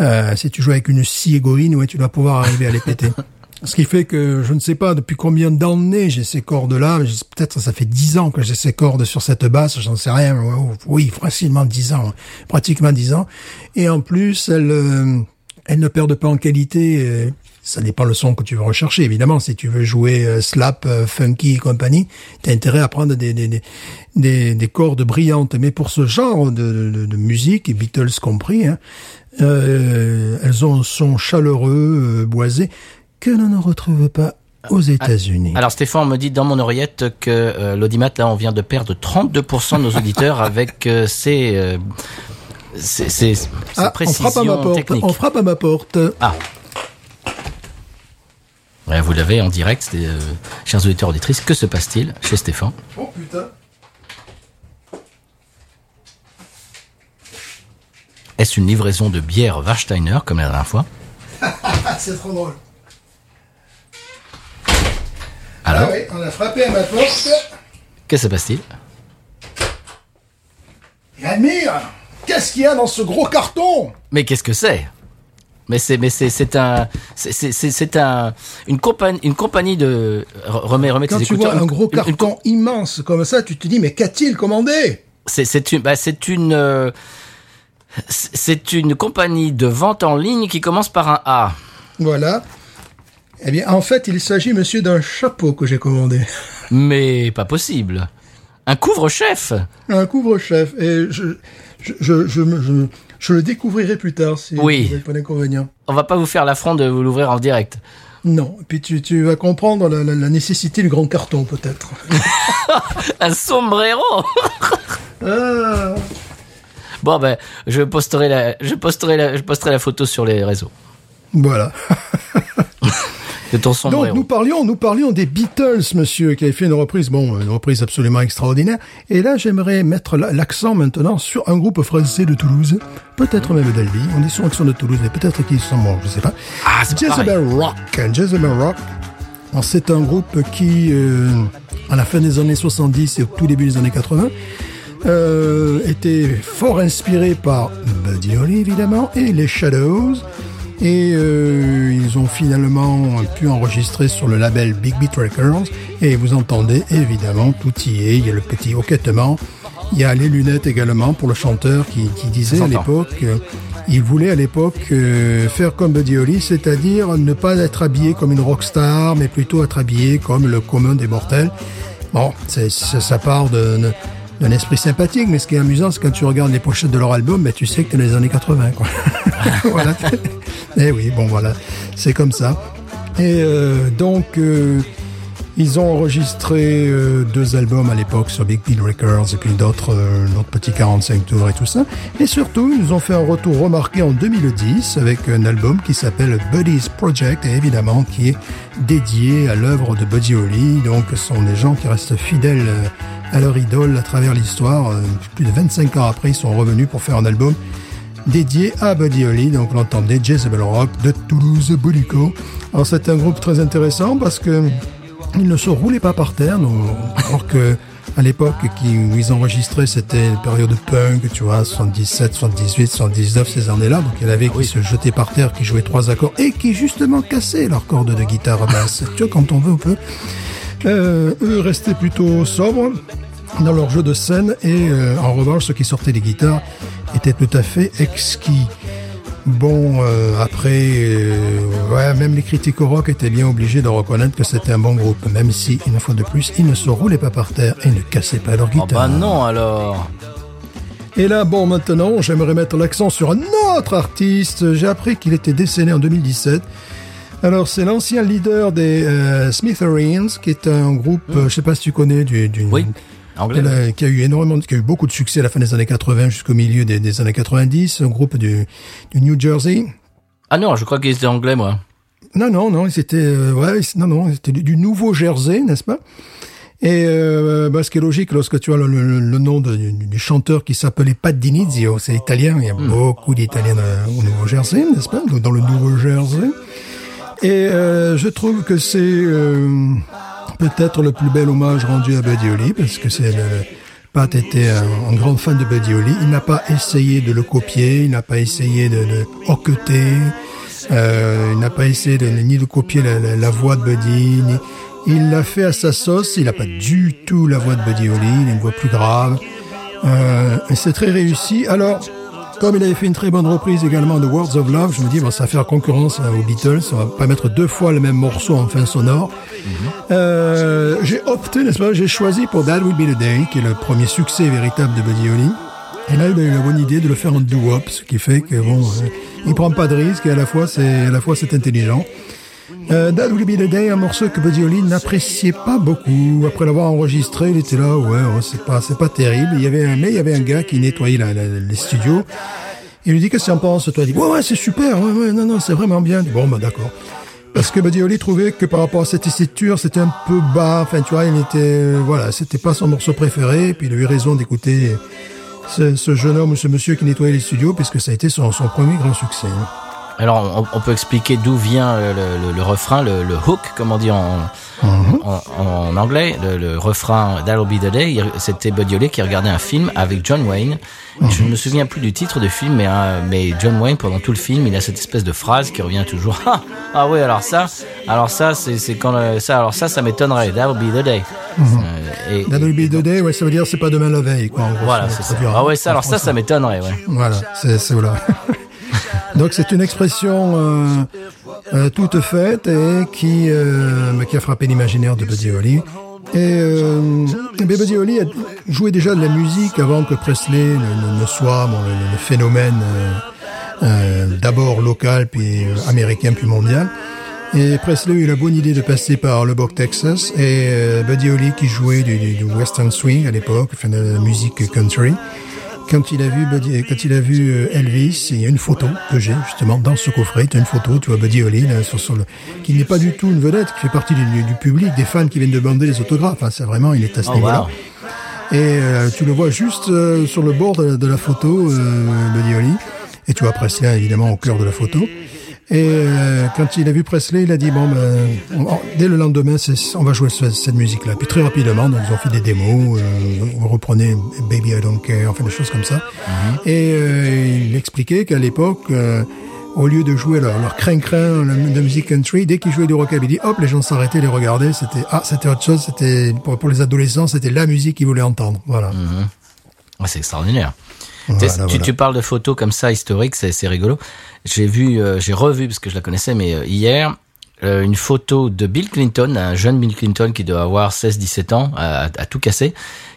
euh, si tu joues avec une scie égoïne, ouais, tu dois pouvoir arriver à les péter. Ce qui fait que je ne sais pas depuis combien d'années j'ai ces cordes-là. Peut-être ça fait dix ans que j'ai ces cordes sur cette basse, j'en sais rien. Ouais, Oui, facilement dix ans, pratiquement dix ans. Et en plus, elles, euh, elles ne perdent pas en qualité. Ça dépend le son que tu veux rechercher, évidemment. Si tu veux jouer euh, slap, euh, funky et compagnie, t'as intérêt à prendre des, des, des, des, des cordes brillantes. Mais pour ce genre de, de, de musique, et Beatles compris, hein, euh, elles ont un son chaleureux, euh, boisé, que l'on ne retrouve pas aux États-Unis. Alors Stéphane me dit dans mon oreillette que euh, l'audimat là on vient de perdre 32% de nos auditeurs avec euh, ces, euh, ces, ces, ces Ah, on précisions frappe à ma porte. techniques. On frappe à ma porte. Ah. Ouais, vous l'avez en direct, euh, chers auditeurs auditrices. Que se passe-t-il chez Stéphane? Oh putain. Est-ce une livraison de bière Warsteiner comme la dernière fois? C'est trop drôle. Alors, Ah oui, on a frappé à ma porte. que se passe-t-il? Et Admire, qu'est-ce qu'il y a dans ce gros carton? Mais qu'est-ce que c'est? Mais c'est mais c'est c'est un c'est c'est un une compagnie une compagnie de re- remets remets Quand tes tu écouteurs vois un Une- gros une- une carton immense comme ça, tu te dis, mais qu'a-t-il commandé? C'est c'est une bah, c'est une euh, c'est une compagnie de vente en ligne qui commence par un A. Voilà. Eh bien, en fait, il s'agit, monsieur, d'un chapeau que j'ai commandé. Mais pas possible. Un couvre-chef. Un couvre-chef. Et je, je, je, je, je, le découvrirai plus tard si Oui. vous n'avez pas d'inconvénient. On va pas vous faire l'affront de vous l'ouvrir en direct. Non. Et puis tu, tu vas comprendre la, la, la nécessité du grand carton, peut-être. Un sombrero. Ah. Bon ben, je posterai la je posterai la je posterai la photo sur les réseaux Voilà. de ton sombrero. Donc nous parlions, nous parlions des Beatles, monsieur, qui avait fait une reprise, bon, une reprise absolument extraordinaire. Et là, j'aimerais mettre la- l'accent maintenant sur un groupe français de Toulouse, peut-être même d'Albi. On est sur l'accent de Toulouse, mais peut-être qu'ils sont bons, je sais pas. Ah, Jezebel Rock. Jezebel Rock. C'est un groupe qui, euh, à la fin des années 70 et au tout début des années 80, euh, était fort inspiré par Buddy Holly, évidemment, et les Shadows. Et euh, ils ont finalement pu enregistrer sur le label Big Beat Records. Et vous entendez, évidemment, tout y est. Il y a le petit hoquettement. Il y a les lunettes également pour le chanteur qui, qui disait à l'époque, euh, il voulait à l'époque euh, faire comme Buddy Holly, c'est-à-dire ne pas être habillé comme une rockstar, mais plutôt être habillé comme le commun des mortels. Bon, c'est, c'est- ça part de- de- d'un esprit sympathique, mais ce qui est amusant, c'est quand tu regardes les pochettes de leur album, ben, tu sais que t'es dans les années 80, quoi. voilà. Eh oui, bon, voilà. C'est comme ça. Et euh, donc, euh, ils ont enregistré euh, deux albums à l'époque sur Big Beat Records et puis d'autres euh, d'autres petits 45 tours et tout ça. Et surtout, ils nous ont fait un retour remarqué en 2010 avec un album qui s'appelle Buddy's Project et évidemment qui est dédié à l'œuvre de Buddy Holly. Donc, ce sont des gens qui restent fidèles euh, à leur idole à travers l'histoire. Plus de 25 ans après, ils sont revenus pour faire un album dédié à Buddy Holly. Donc, on entendait Jezebel Rock de Toulouse Bolico. Alors, c'est un groupe très intéressant parce que ils ne se roulaient pas par terre, alors que à l'époque où ils enregistraient, c'était une période punk, tu vois, 77, 78, 79, ces années-là. Donc il y en avait qui se jetaient par terre, qui jouaient trois accords et qui justement cassaient leurs cordes de guitare basse. tu vois, quand on veut, on peut. Euh, eux restaient plutôt sobres dans leur jeu de scène et euh, en revanche, ceux qui sortaient des guitares étaient tout à fait exquis. Bon, euh, après, euh, ouais, même les critiques au rock étaient bien obligés de reconnaître que c'était un bon groupe, même si, une fois de plus, ils ne se roulaient pas par terre et ne cassaient pas leur Oh guitare. bah non alors. Et là, bon, maintenant, j'aimerais mettre l'accent sur un autre artiste. J'ai appris qu'il était décédé en 2017. Alors, c'est l'ancien leader des euh, Smithereens, qui est un groupe, euh, je sais pas si tu connais, du, du- Oui. Anglais. qui a eu énormément, qui a eu beaucoup de succès à la fin des années 80 jusqu'au milieu des, des années 90, un groupe du, du New Jersey. Ah non, je crois qu'ils étaient anglais, moi. Non, non, non, c'était, euh, ouais, non, non, c'était du, du Nouveau Jersey, n'est-ce pas? Et euh, bah, ce qui est logique, lorsque tu as le, le- le nom de- du, du chanteur qui s'appelait Pat Dinizio, c'est italien, il y a beaucoup d'Italiens au Nouveau Jersey, n'est-ce pas? Dans le Nouveau Jersey. Et euh, je trouve que c'est euh, peut-être le plus bel hommage rendu à Buddy Holly, parce que c'est le, Pat était un, grand fan de Buddy Holly. Il n'a pas essayé de le copier, il n'a pas essayé de le hoqueter, euh, il n'a pas essayé ni de copier la, voix de Buddy, ni, il l'a fait à sa sauce. Il n'a pas du tout la voix de Buddy Holly, il a une voix plus grave. Euh, c'est très réussi. Alors, comme il avait fait une très bonne reprise également de Words of Love, je me dis, bon, ça va faire concurrence euh, aux Beatles, on va pas mettre deux fois le même morceau en fin sonore. Euh, j'ai opté, n'est-ce pas, j'ai choisi pour That Will Be the Day, qui est le premier succès véritable de Buddy Holly. Et là, il a eu la bonne idée de le faire en doo-wop, ce qui fait que bon, euh, il prend pas de risque et à la fois c'est à la fois c'est intelligent. Euh, That Will Be the Day, un morceau que Buddy Holly n'appréciait pas beaucoup. Après l'avoir enregistré, il était là, ouais, c'est pas, c'est pas terrible. Il y avait un, mais il y avait un gars qui nettoyait la- la- les studios. Il lui dit qu'est-ce que tu en penses Toi, il dit ouais, ouais, c'est super, ouais, ouais, non, non, c'est vraiment bien. Bon, bah d'accord. Parce que Buddy Holly trouvait que par rapport à cette tessiture, c'était un peu bas. Enfin, tu vois, il était, euh, voilà, c'était pas son morceau préféré. Puis il a eu raison d'écouter ce, ce jeune homme ou ce monsieur qui nettoyait les studios, puisque ça a été son, son premier grand succès. Alors, on, on peut expliquer d'où vient euh, le, le- le refrain, le, le hook, comme on dit en, en, en anglais, le, le refrain That'll Be the Day. C'était Buddy Holly qui regardait un film avec John Wayne. Je ne me souviens plus du titre du film, mais, euh, mais John Wayne, pendant tout le film, il a cette espèce de phrase qui revient toujours. Ah, ah oui, alors ça, alors ça, c'est quand euh, ça, alors ça, ça m'étonnerait. That'll be the day. Euh, et- That Will Be the Day, ouais, ça veut dire c'est pas demain la veille, quoi. en gros, voilà, c'est ça. Ah ouais, ça, alors ça, ça m'étonnerait, ouais. Voilà, c'est c'est voilà. Donc c'est une expression euh, euh, toute faite et qui euh, qui a frappé l'imaginaire de Buddy Holly. Et Buddy Holly joué déjà de la musique avant que Presley ne, ne- ne soit bon, le, le phénomène euh, euh, d'abord local puis euh, américain puis mondial. Et Presley a eu la bonne idée de passer par Lubbock, Texas, et Buddy Holly qui jouait du, du- du western swing à l'époque, enfin de la musique country. Quand il a vu Buddy, quand il a vu euh, Elvis, il y a une photo que j'ai justement dans ce coffret. Tu as une photo, tu vois Buddy Holly là, sur, sur le, qui n'est pas du tout une vedette, qui fait partie du, du public, des fans qui viennent demander les autographes. C'est vraiment, il est à ce Oh, niveau-là. wow. Et euh, tu le vois juste euh, sur le bord de, de la photo, euh, Buddy Holly. Et tu vois Presley évidemment au cœur de la photo. Et euh, quand il a vu Presley, il a dit bon ben on- dès le lendemain, on va jouer ce- cette musique-là. Puis très rapidement, donc ils ont fait des démos, euh, on reprenait Baby I Don't Care, enfin des choses comme ça. Et euh, il expliquait qu'à l'époque, euh, au lieu de jouer leur, leur crin-crin de musique country, dès qu'ils jouaient du rockabilly, hop, les gens s'arrêtaient, les regardaient. C'était ah, c'était autre chose. C'était pour, pour les adolescents, c'était la musique qu'ils voulaient entendre. Voilà. Ouais, c'est extraordinaire. Voilà, Tu tu, voilà. tu parles de photos comme ça historiques, c'est c'est rigolo. J'ai vu, euh, j'ai revu parce que je la connaissais, mais euh, hier euh, une photo de Bill Clinton, un jeune Bill Clinton qui doit avoir 16-17 ans, à, à tout casser,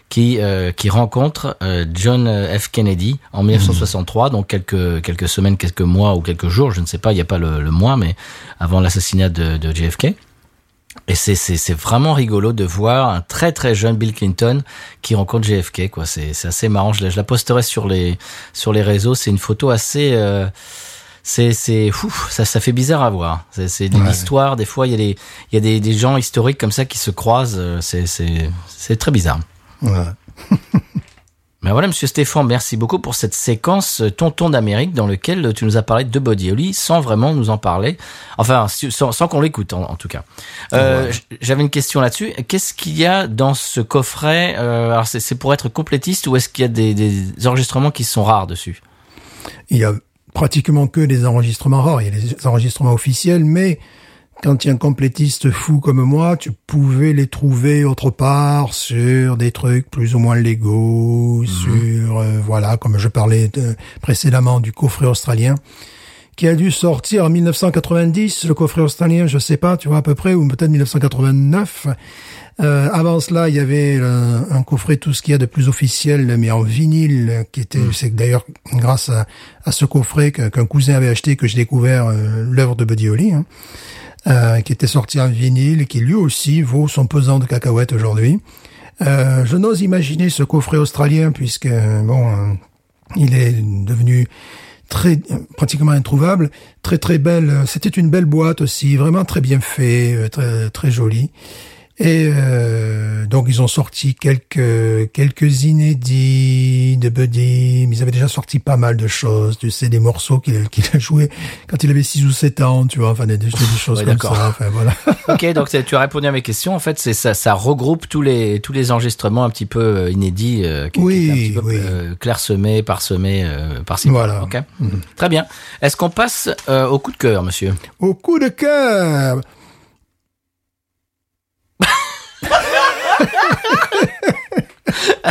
qui euh, qui rencontre euh, John F Kennedy en 1963, donc quelques quelques semaines, quelques mois ou quelques jours, je ne sais pas, il n'y a pas le, le mois, mais avant l'assassinat de, de JFK. Et c'est vraiment rigolo de voir un très très jeune Bill Clinton qui rencontre JFK quoi. C'est assez marrant. Je la, je la posterai sur les sur les réseaux. C'est une photo assez euh, c'est c'est. Ça ça fait bizarre à voir. C'est c'est de l'histoire. Des fois il y a des il y a des des gens historiques comme ça qui se croisent. Euh, C'est c'est c'est très bizarre. Voilà. Mais voilà, Monsieur Stéphane, merci beaucoup pour cette séquence euh, Tonton d'Amérique dans lequel tu nous as parlé de Holly sans vraiment nous en parler. Enfin, sans, sans qu'on l'écoute en, en tout cas. Euh, J'avais une question là-dessus. Qu'est-ce qu'il y a dans ce coffret euh, Alors, c'est c'est pour être complétiste ou est-ce qu'il y a des, des enregistrements qui sont rares dessus? Il y a pratiquement que des enregistrements rares. Il y a des enregistrements officiels, mais quand il y a un complétiste fou comme moi, tu pouvais les trouver autre part sur des trucs plus ou moins légaux, sur euh, voilà, comme je parlais de- précédemment du coffret australien qui a dû sortir en 1990, le coffret australien, je sais pas, tu vois à peu près, ou peut-être 1989. Euh, avant cela, il y avait euh, un coffret tout ce qu'il y a de plus officiel, mais en vinyle, qui était, c'est d'ailleurs grâce à, à ce coffret qu'un cousin avait acheté que j'ai découvert euh, l'œuvre de Buddy Holly. hein. Euh, qui était sorti en vinyle qui lui aussi vaut son pesant de cacahuètes aujourd'hui. Euh, je n'ose imaginer ce coffret australien puisque bon, euh, il est devenu très pratiquement introuvable, très très belle. C'était une belle boîte aussi, vraiment très bien fait, euh, très très joli. Et euh, donc ils ont sorti quelques quelques inédits de Buddy, mais ils avaient déjà sorti pas mal de choses, tu sais, des morceaux qu'il a, qu'il a joué quand il avait 6 ou 7 ans, tu vois, enfin des, des choses Ouais, comme ça, enfin voilà. Ok, donc tu as répondu à mes questions. En fait, c'est ça, ça regroupe tous les tous les enregistrements un petit peu euh, inédits, euh, Oui, peu oui. euh, clairsemés, parsemés, euh, par-ci. Voilà. Ok. Très bien. Est-ce qu'on passe euh, au coup de cœur, monsieur? Au coup de cœur,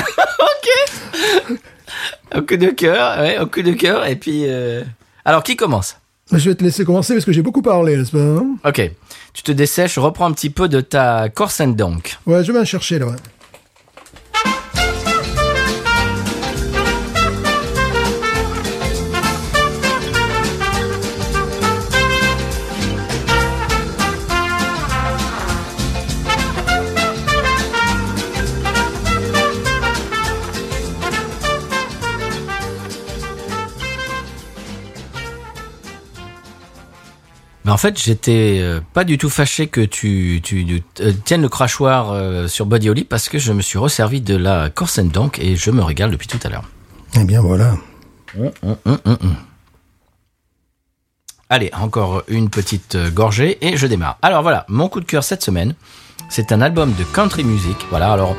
Au coup de cœur, ouais, au coup de cœur. Et puis, euh, alors qui commence? Je vais te laisser commencer parce que j'ai beaucoup parlé, n'est-ce pas hein? Ok. Tu te dessèches, reprends un petit peu de ta Corse and Donk. Ouais, je vais en chercher là. ouais. Mais en fait, j'étais euh, pas du tout fâché que tu, tu euh, tiennes le crachoir euh, sur Body Holly parce que je me suis resservi de la Corse and Donk et je me régale depuis tout à l'heure. Eh bien voilà. Hum, hum, hum. Allez, encore une petite gorgée et je démarre. Alors voilà, mon coup de cœur cette semaine, c'est un album de country music. Voilà, alors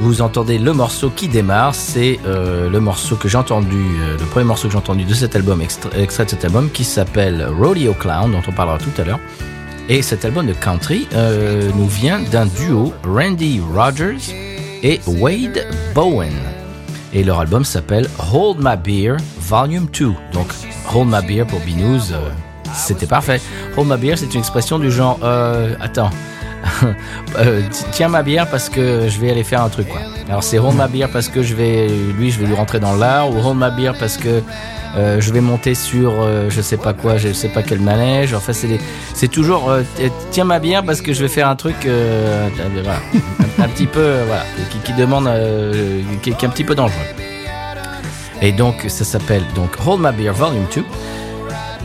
vous entendez le morceau qui démarre, c'est euh, le morceau que j'ai entendu, euh, le premier morceau que j'ai entendu de cet album, extra- extrait de cet album, qui s'appelle Rodeo Clown, dont on parlera tout à l'heure. Et cet album de country euh, nous vient d'un duo Randy Rogers et Wade Bowen. Et leur album s'appelle Hold My Beer Volume 2. Donc Hold My Beer pour Binous, c'était parfait. Hold My Beer, c'est une expression du genre attends. Euh, ti- tiens ma bière parce que je vais aller faire un truc quoi. Alors c'est hold ma bière parce que je vais lui je vais lui rentrer dans l'art ou hold ma bière parce que euh, je vais monter sur euh, je sais pas quoi, je sais pas quel manège. Enfin c'est des- c'est toujours tiens ma bière parce que je vais faire un truc un, petit peu voilà qui, demande qui, qui est un petit peu dangereux. Et donc ça s'appelle donc Hold My Beer Volume 2.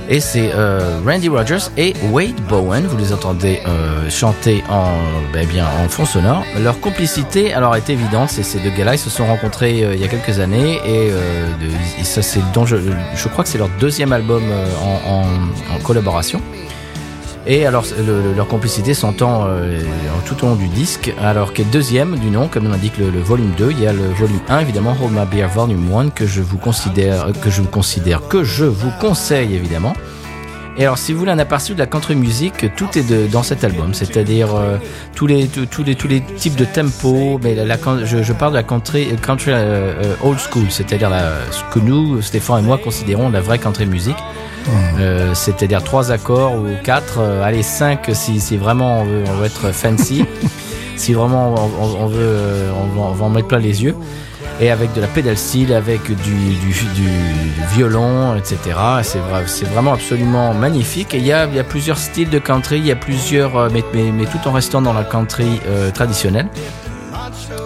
Et c'est euh, Randy Rogers et Wade Bowen. Vous les entendez euh, chanter en, ben bien, en fond sonore. Leur complicité, alors, est évidente. Ces deux gars-là, ils se sont rencontrés euh, il y a quelques années et, ça, c'est je, crois que c'est leur deuxième album en collaboration. Et alors, le- le- leur complicité s'entend euh, tout au long du disque, alors que deuxième du nom, comme l'indique le, volume 2, il y a le volume 1, évidemment, My Beer Volume 1, que je vous considère, que je vous considère, que je vous conseille, évidemment. Et alors, si vous voulez un aperçu de la country music, tout est de, dans cet album, c'est-à-dire euh, tous les tous, tous les tous les types de tempo. Mais la, la- je, je parle de la country country euh, euh, old school, c'est-à-dire ce que nous, Stéphane et moi, considérons la vraie country music. Euh, c'est-à-dire trois accords ou quatre, euh, allez cinq si, si vraiment on veut, on veut être fancy, si vraiment on, on- on veut, euh, on va, on va en mettre plein les yeux, et avec de la pédale steel, avec du, violon, etc. Et C'est vrai, c'est vraiment absolument magnifique. Et il y a, plusieurs styles de country, il y a plusieurs, euh, mais, tout en restant dans la country euh, traditionnelle.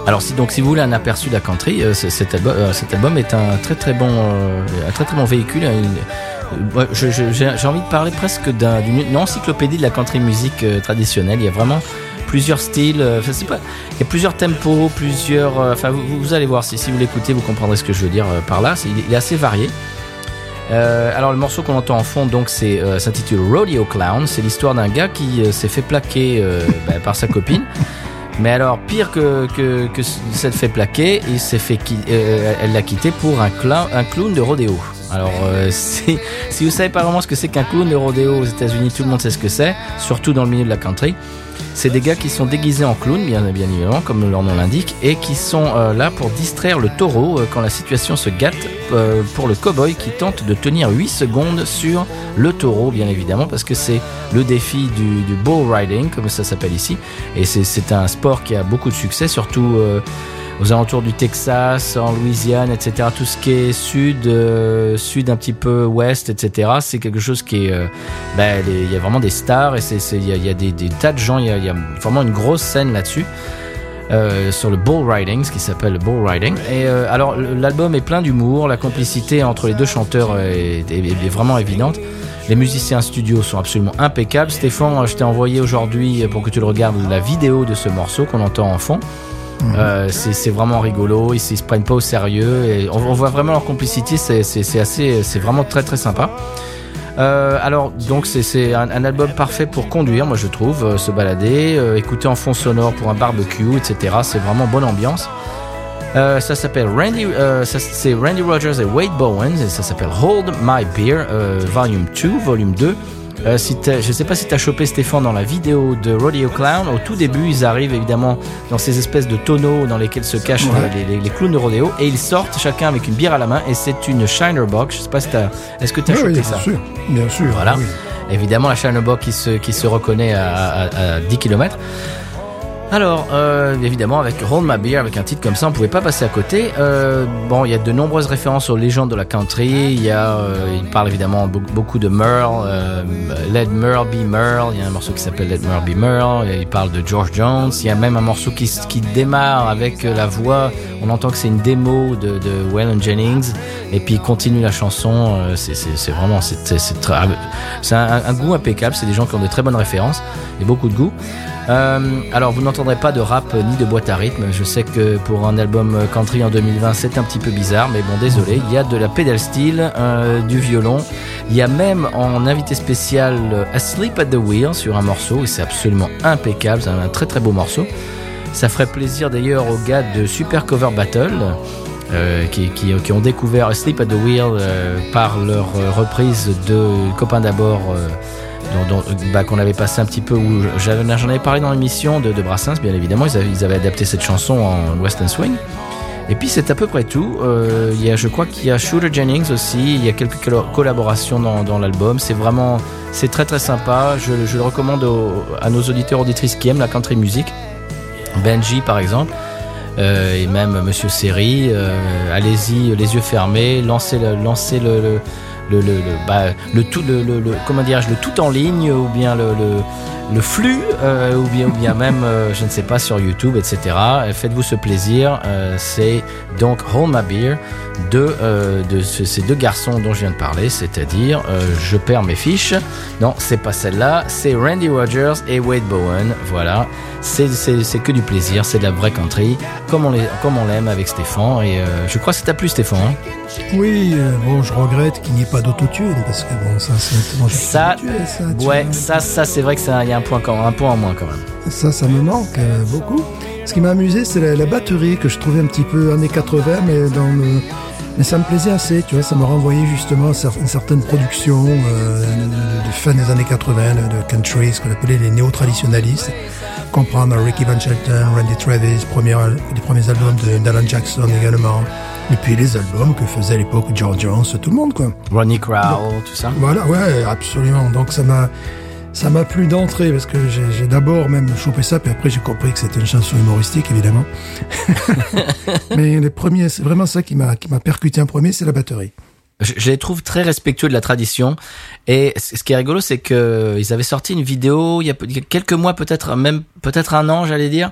Alors si donc si vous voulez un aperçu de la country, euh, ce- cet, album, est un très très bon un très très bon véhicule. J'ai envie de parler presque d'un- d'une une encyclopédie de la country music euh, traditionnelle. Il y a vraiment plusieurs styles. euh, il y a plusieurs tempos, plusieurs. euh, Enfin vous, allez voir si, si vous l'écoutez, vous comprendrez ce que je veux dire euh, par là. Est- il est assez varié. Alors le morceau qu'on entend en fond donc c'est s'intitule Rodeo Clown. C'est l'histoire d'un gars qui s'est fait plaquer bah, par sa copine. Mais alors, pire que, que, que fait plaquer, il s'est fait elle l'a quitté pour un, clown, un clown de rodéo. Alors, c'est- si vous savez pas vraiment ce que c'est qu'un clown de rodéo aux États-Unis, tout le monde sait ce que c'est, surtout dans le milieu de la country. C'est des gars qui sont déguisés en clowns, bien, évidemment, comme leur nom l'indique, et qui sont euh, là pour distraire le taureau euh, quand la situation se gâte euh, pour le cowboy qui tente de tenir 8 secondes sur le taureau, bien évidemment, parce que c'est le défi du, du bull riding, comme ça s'appelle ici. Et c'est- un sport qui a beaucoup de succès, surtout aux alentours du Texas, en Louisiane, etc. Tout ce qui est sud, euh, sud un petit peu ouest, etc. C'est quelque chose qui est, euh, ben, il y a vraiment des stars et c'est, il y a, des, tas de gens. Il y a, vraiment une grosse scène là-dessus. euh, sur le bull riding, ce qui s'appelle le bull riding. Et alors l'album est plein d'humour, la complicité entre les deux chanteurs est- est vraiment évidente. Les musiciens studio sont absolument impeccables. Stéphane, je t'ai envoyé aujourd'hui pour que tu le regardes la vidéo de ce morceau qu'on entend en fond. Euh, c'est vraiment rigolo, ils, ils se prennent pas au sérieux et on, voit vraiment leur complicité, c'est vraiment très très sympa. Euh, alors donc c'est un, album parfait pour conduire, moi je trouve, euh, se balader, écouter en fond sonore pour un barbecue, etc. C'est vraiment bonne ambiance. Ça s'appelle Randy, c'est Randy Rogers et Wade Bowen et ça s'appelle Hold My Beer, Volume 2, Volume 2. Euh, si je sais pas si tu as chopé Stéphane dans la vidéo de Rodeo Clown. Au tout début, ils arrivent évidemment dans ces espèces de tonneaux dans lesquels se cachent Ouais. les, les- les clowns de rodéo et ils sortent chacun avec une bière à la main et c'est une Shiner Box. Je sais pas si est-ce que tu as Oui, chopé oui, ça? bien sûr, bien sûr. Voilà. oui. Évidemment, la Shiner Box qui se, qui se reconnaît à, à- à 10 km. Alors, euh, évidemment, avec Hold My Beer, avec un titre comme ça, on pouvait pas passer à côté. Euh, bon, il y a de nombreuses références aux légendes de la country. Il y a, euh, il parle évidemment be- beaucoup de Merle, euh, Let Merle Be Merle. Il y a un morceau qui s'appelle Let Merle Be Merle. Il parle de George Jones. Il y a même un morceau qui, qui démarre avec euh, la voix. On entend que c'est une démo de, de Waylon Jennings. Et puis il continue la chanson. Euh, c'est- vraiment, très- c'est un, un goût impeccable. C'est des gens qui ont de très bonnes références et beaucoup de goût. Euh, alors vous n'entendrez pas de rap ni de boîte à rythme. Je sais que pour un album country en 2020 c'est un petit peu bizarre, mais bon désolé. Il y a de la pedal steel, euh, du violon. Il y a même en invité spécial euh, Asleep at the Wheel sur un morceau et c'est absolument impeccable. C'est un très très beau morceau. Ça ferait plaisir d'ailleurs aux gars de Super Cover Battle. qui, ont découvert Asleep at the Wheel par leur reprise de Copain d'abord bah, qu'on avait passé un petit peu où j'en avais parlé dans l'émission de, Brassens bien évidemment. Ils avaient, adapté cette chanson en Western Swing. Et puis c'est à peu près tout. Euh, il y a, je crois qu'il y a Shooter Jennings aussi. Il y a quelques collaborations dans, l'album. C'est vraiment c'est très très sympa. Je, le recommande à nos auditeurs auditrices qui aiment la country music. Benji par exemple. Euh, et même Monsieur Seri, euh, allez-y les yeux fermés, lancez le, lancez le, le, le, le- bah, le tout, le, le, le- comment dirais-je, le tout en ligne ou bien le, le, flux euh, ou bien ou bien même, euh, je ne sais pas, sur YouTube, etc. Faites-vous ce plaisir. Euh, c'est donc Hold My Beer de, de ce- ces deux garçons dont je viens de parler, c'est-à-dire je perds mes fiches. Non, c'est pas celle-là, c'est Randy Rogers et Wade Bowen. Voilà, c'est que du plaisir, c'est de la vraie country, comme on l'aime avec Stéphane. Et je crois que ça t'a plu, Stéphane. hein? Oui, bon, je regrette qu'il n'y ait pas d'autotune parce que bon, ça, c'est Ça, ouais, ça, ça, c'est vrai que ça, y a un point, quand- un point en moins quand même. Ça, ça me manque euh, beaucoup. Ce qui m'a amusé, c'est la, la batterie que je trouvais un petit peu années 80, mais dans le... Mais ça me plaisait assez, tu vois, ça me renvoyait justement à une certaine production euh, de, de fin des années 80, de country, ce qu'on appelait les néo-traditionalistes. Comprendre Ricky Van Shelton, Randy Travis, premier, les premiers albums de- d'Alan Jackson également. Et puis les albums que faisait à l'époque George Jones, tout le monde, quoi. Ronnie Crowell, tout ça. Voilà, ouais, absolument. Donc ça m'a, ça m'a plu d'entrée parce que j'ai, d'abord même chopé ça, puis après j'ai compris que c'était une chanson humoristique, évidemment. Mais les premiers, c'est vraiment ça qui m'a, qui m'a percuté en premier, c'est la batterie. Je, je les trouve très respectueux de la tradition. Et ce qui est rigolo, c'est que ils avaient sorti une vidéo il y a peu- il y a quelques mois, peut-être même peut-être un an, j'allais dire.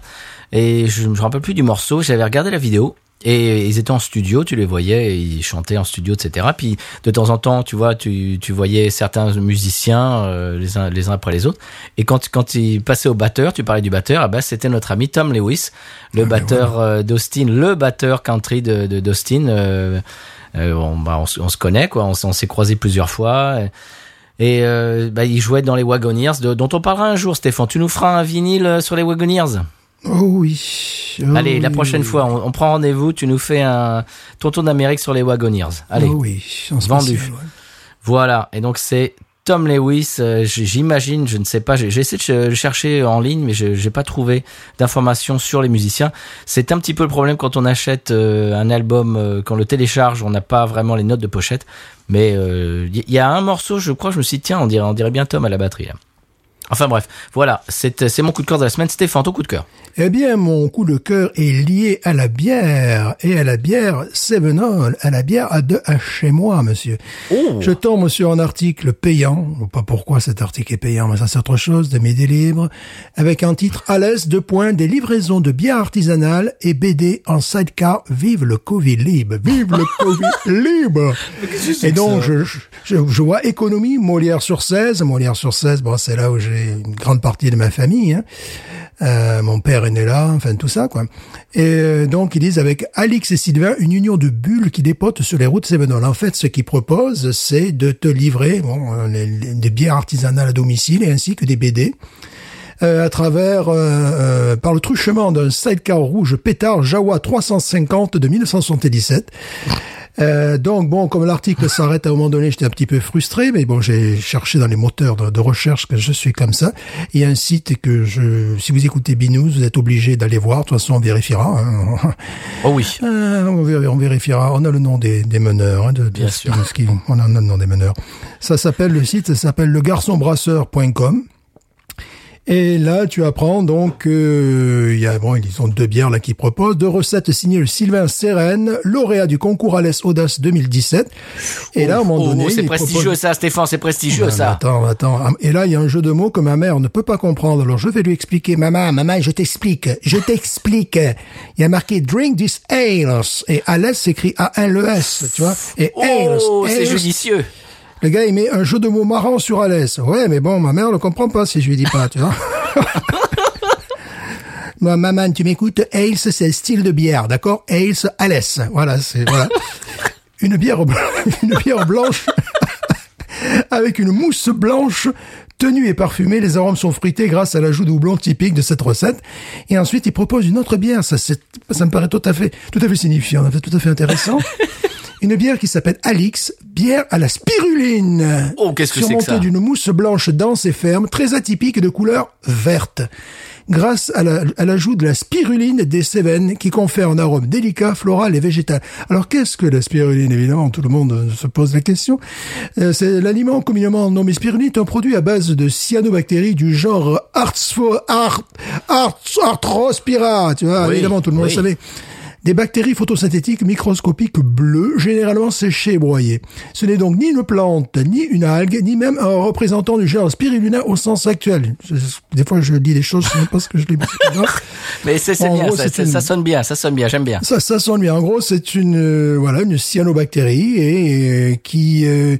Et je me rappelle plus du morceau. J'avais regardé la vidéo. Et ils étaient en studio, tu les voyais, ils chantaient en studio, etc. Puis de temps en temps, tu vois, tu, tu voyais certains musiciens euh, les uns les uns après les autres. Et quand quand ils passaient au batteur, tu parlais du batteur, ah bah c'était notre ami Tom Lewis, le batteur euh, d'Austin, le batteur country de de- d'Austin. euh, on, bah, on, se- on se connaît, quoi. On, s'est croisés plusieurs fois. Et, et, euh, bah, il jouait dans les Wagoneers, de- dont on parlera un jour, Stéphane. Tu nous feras un vinyle sur les Wagoneers? Oh oui. Oh Allez, la oui. prochaine fois, on, on prend rendez-vous. Tu nous fais un ton tour d'Amérique sur les Wagoneers. Allez, Oh oui. en Vendu. spécial, ouais. voilà. Et donc c'est Tom Lewis, euh, j'imagine, je ne sais pas, j'ai j'ai essayé de ch- chercher en ligne, mais je n'ai pas trouvé d'informations sur les musiciens. C'est un petit peu le problème quand on achète euh, un album, euh, quand on le télécharge, on n'a pas vraiment les notes de pochette. Mais il y, y a un morceau, je crois, je me suis dit, tiens, on dirait, on dirait bien Tom à la batterie. là. Enfin bref, voilà, c'est c'est mon coup de cœur de la semaine. Stéphane, ton coup de cœur. Eh bien, mon coup de cœur est lié à la bière et à la bière Sevenol, à la bière à deux H chez moi, monsieur. Je tombe sur un article payant, pas pourquoi cet article est payant, mais ça c'est autre chose, de mes délibres, avec un titre à l'aise, deux points, des livraisons de bière artisanale et BD en sidecar, vive le Covid libre, vive le Covid libre. Et donc, je, je, je vois économie, Molière sur 16, Molière sur 16, bon, c'est là où j'ai une grande partie de ma famille, hein. Euh, mon père est né là, enfin tout ça quoi. Et euh, donc ils disent avec Alix et Sylvain une union de bulles qui dépote sur les routes Sévenol. En fait, ce qu'ils proposent, c'est de te livrer bon, euh, des bières artisanales à domicile et ainsi que des BD. euh, à travers euh, euh, par le truchement d'un sidecar rouge pétard Jawa 350 de 1977. Euh, donc bon, comme l'article s'arrête à un moment donné, j'étais un petit peu frustré, mais bon, j'ai cherché dans les moteurs de, de recherche que je suis comme ça. Il y a un site que je, si vous écoutez Binous, vous êtes obligé d'aller voir. De toute façon, on vérifiera. hein. Oh oui. Euh, on, vér- on vérifiera. On a le nom des, des meneurs, hein, de, Bien sûr. on a le nom des meneurs. Ça s'appelle le site, ça s'appelle legarçonbrasseur.com. Et là, tu apprends donc, euh, il y a bon, ils ont deux bières là qui proposent, deux recettes signées le Sylvain Sérène, lauréat du concours Alès Audace 2017. Et là, à un moment Oh, donné, c'est ils prestigieux ça, Stéphane, c'est prestigieux ça. Attends, attends. Et là, il y a un jeu de mots que ma mère ne peut pas comprendre. Alors, je vais lui expliquer. Maman, maman, je t'explique. Je t'explique. Il y a marqué drink this ales. Et Alès s'écrit A-L-E-S, tu vois. Et ales. Oh, c'est judicieux. Le gars, il met un jeu de mots marrant sur Alès. Ouais, mais bon, ma mère ne comprend pas si je lui dis pas, tu vois. Moi, maman, tu m'écoutes, Ales, c'est le style de bière, d'accord? Ales, Alès. Voilà, c'est, voilà. une bière, une bière blanche avec une mousse blanche tenue et parfumée. Les arômes sont fruités grâce à l'ajout de houblon typique de cette recette. Et ensuite, il propose une autre bière. Ça, c'est, ça me paraît tout à fait, tout à fait signifiant, tout à fait intéressant. Une bière qui s'appelle Alix, bière à la spiruline. Oh, qu'est-ce que c'est que Surmontée ça d'une mousse blanche dense et ferme, très atypique et de couleur verte. Grâce à la- à l'ajout de la spiruline des Cévennes qui confère un arôme délicat, floral et végétal. Alors qu'est-ce que la spiruline Évidemment, tout le monde se pose la question. Euh, c'est l'aliment communément nommé spiruline, est un produit à base de cyanobactéries du genre Arthro, Art, Art, Arthrospira. Tu vois, Oui, évidemment, tout le monde oui. le savait. Des bactéries photosynthétiques microscopiques bleues, généralement séchées et broyées. Ce n'est donc ni une plante, ni une algue, ni même un représentant du genre spirulina au sens actuel. Des fois, je dis des choses, je sais même pas ce que je dis. Mais c'est c'est En bien, gros, ça, une- sonne bien, ça sonne bien, j'aime bien. Ça, ça sonne bien. En gros, c'est une euh, voilà une cyanobactérie et euh, qui euh,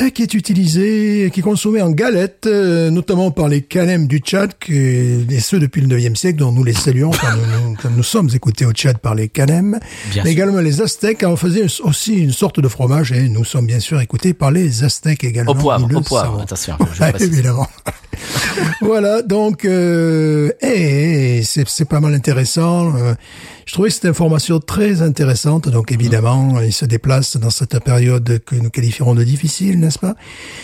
euh, qui est utilisée, qui est consommée en galette, euh, notamment par les Kanem du Tchad, que, et ceux depuis le 9e siècle, dont nous les saluons quand nous, nous- quand nous sommes écoutés au Tchad par les Bien mais sûr. également les Aztèques en faisaient aussi une sorte de fromage et nous sommes bien sûr écoutés par les Aztèques également. Au poivre, au poivre, attention, je- Ouais, évidemment. voilà, donc euh, c'est c'est pas mal intéressant. Euh, je trouvais cette information très intéressante. Donc évidemment, il se déplace dans cette période que nous qualifierons de difficile, n'est-ce pas?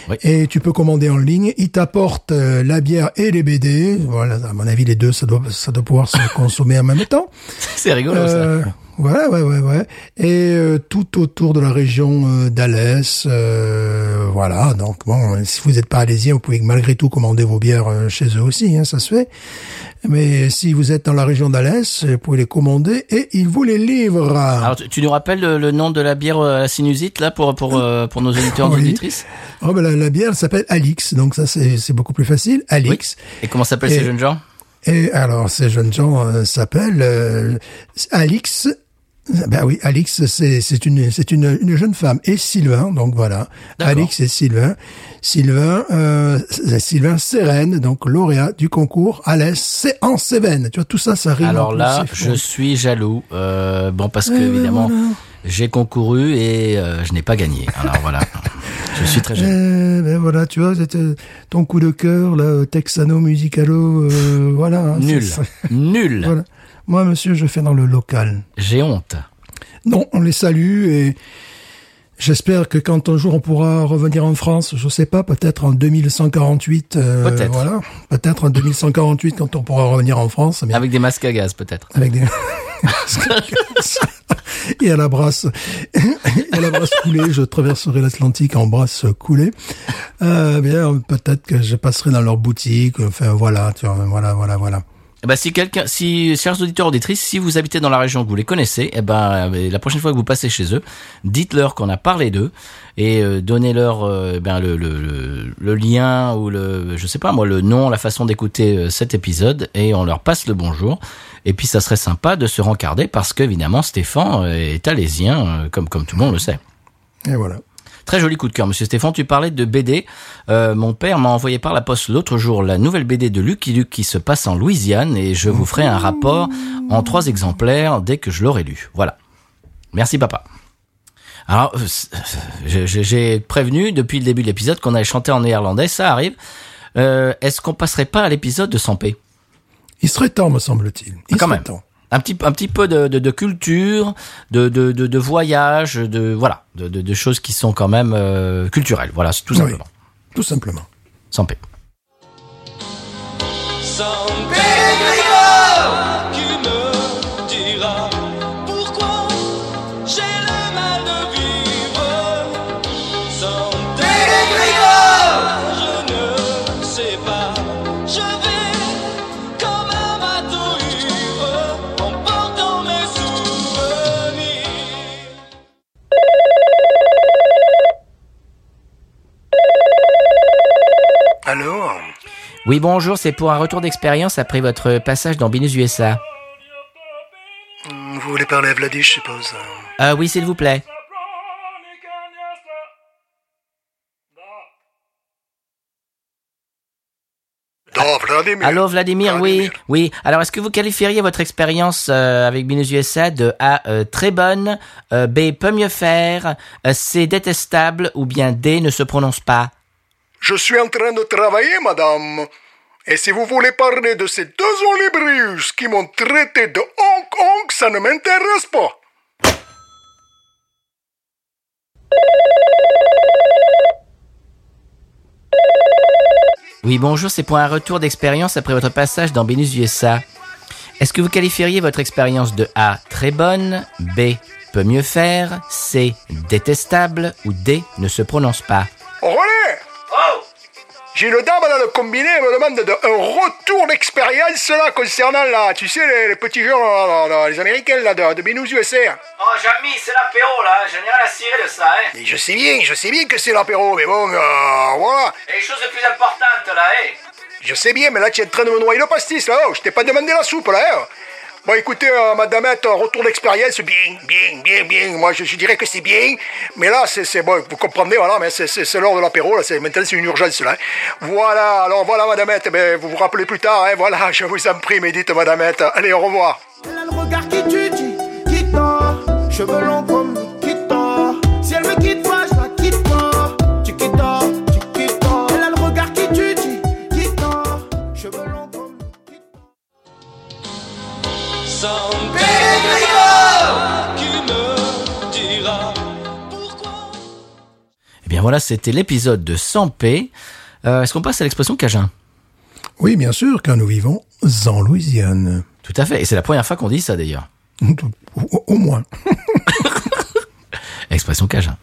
Oui. Et tu peux commander en ligne. Il t'apporte euh, la bière et les BD. Voilà, à mon avis, les deux, ça doit, ça doit pouvoir se consommer en même temps. C'est rigolo Euh, ça. Ouais, ouais, ouais, ouais. Et euh, tout autour de la région euh, d'Alès, euh, voilà. Donc bon, si vous n'êtes pas alésien, vous pouvez malgré tout commander vos bières euh, chez eux aussi, hein, ça se fait. Mais si vous êtes dans la région d'Alès, vous pouvez les commander et ils vous les livrent. Alors, tu, tu nous rappelles le, le nom de la bière euh, à la sinusite là pour pour euh, pour nos auditeurs et Oui. auditrices? Oh, ben, la, la bière elle s'appelle Alix, donc ça c'est c'est beaucoup plus facile. Alix. Et comment s'appellent ces jeunes gens? Et alors, ces jeunes gens euh, s'appellent euh, Alix. Ben oui, Alix, c'est c'est une c'est une, une jeune femme et Sylvain, donc voilà. Alix et Sylvain. Sylvain, euh, Sylvain Sérène, donc lauréat du concours Alès c'est en Cévennes. Tu vois, tout ça, ça rime. Alors là, je fort. suis jaloux. Euh, bon, parce que évidemment, voilà. j'ai concouru et euh, je n'ai pas gagné. Alors voilà, je suis très jaloux. Eh ben voilà, tu vois, c'était ton coup de cœur, là, Texano Musicalo, euh, voilà. hein, Nul, nul. Voilà. Moi, monsieur, je fais dans le local. J'ai honte. Non, on les salue et J'espère que quand un jour on pourra revenir en France, je sais pas, peut-être en 2148, euh, Peut-être. voilà, peut-être en 2148 quand on pourra revenir en France, mais Avec des masques à gaz, peut-être. avec des et à la brasse et à la brasse coulée, je traverserai l'Atlantique en brasse coulée. Euh, bien, peut-être que je passerai dans leur boutique. Enfin, voilà, tu vois, voilà, voilà, voilà. Eh ben, si quelqu'un, si, chers auditeurs auditrices, si vous habitez dans la région que vous les connaissez, eh ben, euh, la prochaine fois que vous passez chez eux, dites-leur qu'on a parlé d'eux et euh, donnez-leur euh, ben, le, le, le, lien ou le, je sais pas moi, le nom, la façon d'écouter euh, cet épisode et on leur passe le bonjour. Et puis ça serait sympa de se rencarder parce qu'évidemment Stéphane est alésien, comme comme tout le monde le sait. Et voilà. Très joli coup de cœur, Monsieur Stéphane. Tu parlais de BD. Euh, mon père m'a envoyé par la poste l'autre jour la nouvelle BD de Lucky Luke qui se passe en Louisiane et je vous ferai un rapport en trois exemplaires dès que je l'aurai lu. Voilà. Merci papa. Alors, euh, c'est- j'ai- prévenu depuis le début de l'épisode qu'on allait chanter en néerlandais. Ça arrive. Euh, Est-ce qu'on passerait pas à l'épisode de 100 p Il serait temps, me semble-t-il. Il Quand serait même. temps. Un petit un petit peu de, de, de culture, de, de, de, de voyage, de voilà, de, de, de choses qui sont quand même euh, culturelles. Voilà, c'est tout Oui. simplement. Tout simplement. Sans paix. Sans Grégor qui me dira pourquoi j'ai le mal de vivre. Sans Grégor, je ne sais pas. Je Oui, bonjour, c'est pour un retour d'expérience après votre passage dans Binus USA. Vous voulez parler à Vladish, je suppose Euh, oui, s'il vous plaît. Vladimir. Allô, Vladimir, oui, oui. Alors, est-ce que vous qualifieriez votre expérience euh, avec Binus USA de A, euh, très bonne, euh, B, peut mieux faire, C, détestable, ou bien D, ne se prononce pas? Je suis en train de travailler, madame. Et si vous voulez parler de ces deux olibrius qui m'ont traité de Hong Kong, ça ne m'intéresse pas. Oui, bonjour, c'est pour un retour d'expérience après votre passage dans Benus USA. Est-ce que vous qualifieriez votre expérience de A, très bonne, B, peut mieux faire, C, détestable, ou D, ne se prononce pas? René J'ai une dame dans le combiné, elle me demande de, un retour d'expérience là concernant là, tu sais, les, les petits gens, là, là, les Américains là, de, de Binous USA. Oh, Jamy, c'est l'apéro, là, je n'ai rien à cirer de ça, hein. Et je sais bien, je sais bien que c'est l'apéro, mais bon, euh, voilà. Et les choses les plus importantes, là, hein. Je sais bien, mais là, tu es en train de me noyer le pastis, là. Oh, je t'ai pas demandé la soupe, là. hein. Bon, écoutez, euh, retour d'expérience, bien, bien, bien, bien. Moi, je, dirais que c'est bien. Mais là, c'est, bon, vous comprenez, voilà, mais c'est, l'heure de l'apéro, là. Maintenant, c'est une urgence, là. Voilà, alors voilà, madamette, ben, vous vous rappelez plus tard, hein. Voilà, je vous en prie, médite, madamette. Allez, au revoir. Elle a le regard qui tue, qui, qui tord. Cheveux longs comme Nikita. Si elle me quitte Sans Grégor qui me dira pourquoi. Eh bien voilà, c'était l'épisode de 100 P. Euh, Est-ce qu'on passe à l'expression Cajun? Oui, bien sûr, car nous vivons en Louisiane. Tout à fait, et c'est la première fois qu'on dit ça d'ailleurs. Au, au moins. Expression Cajun.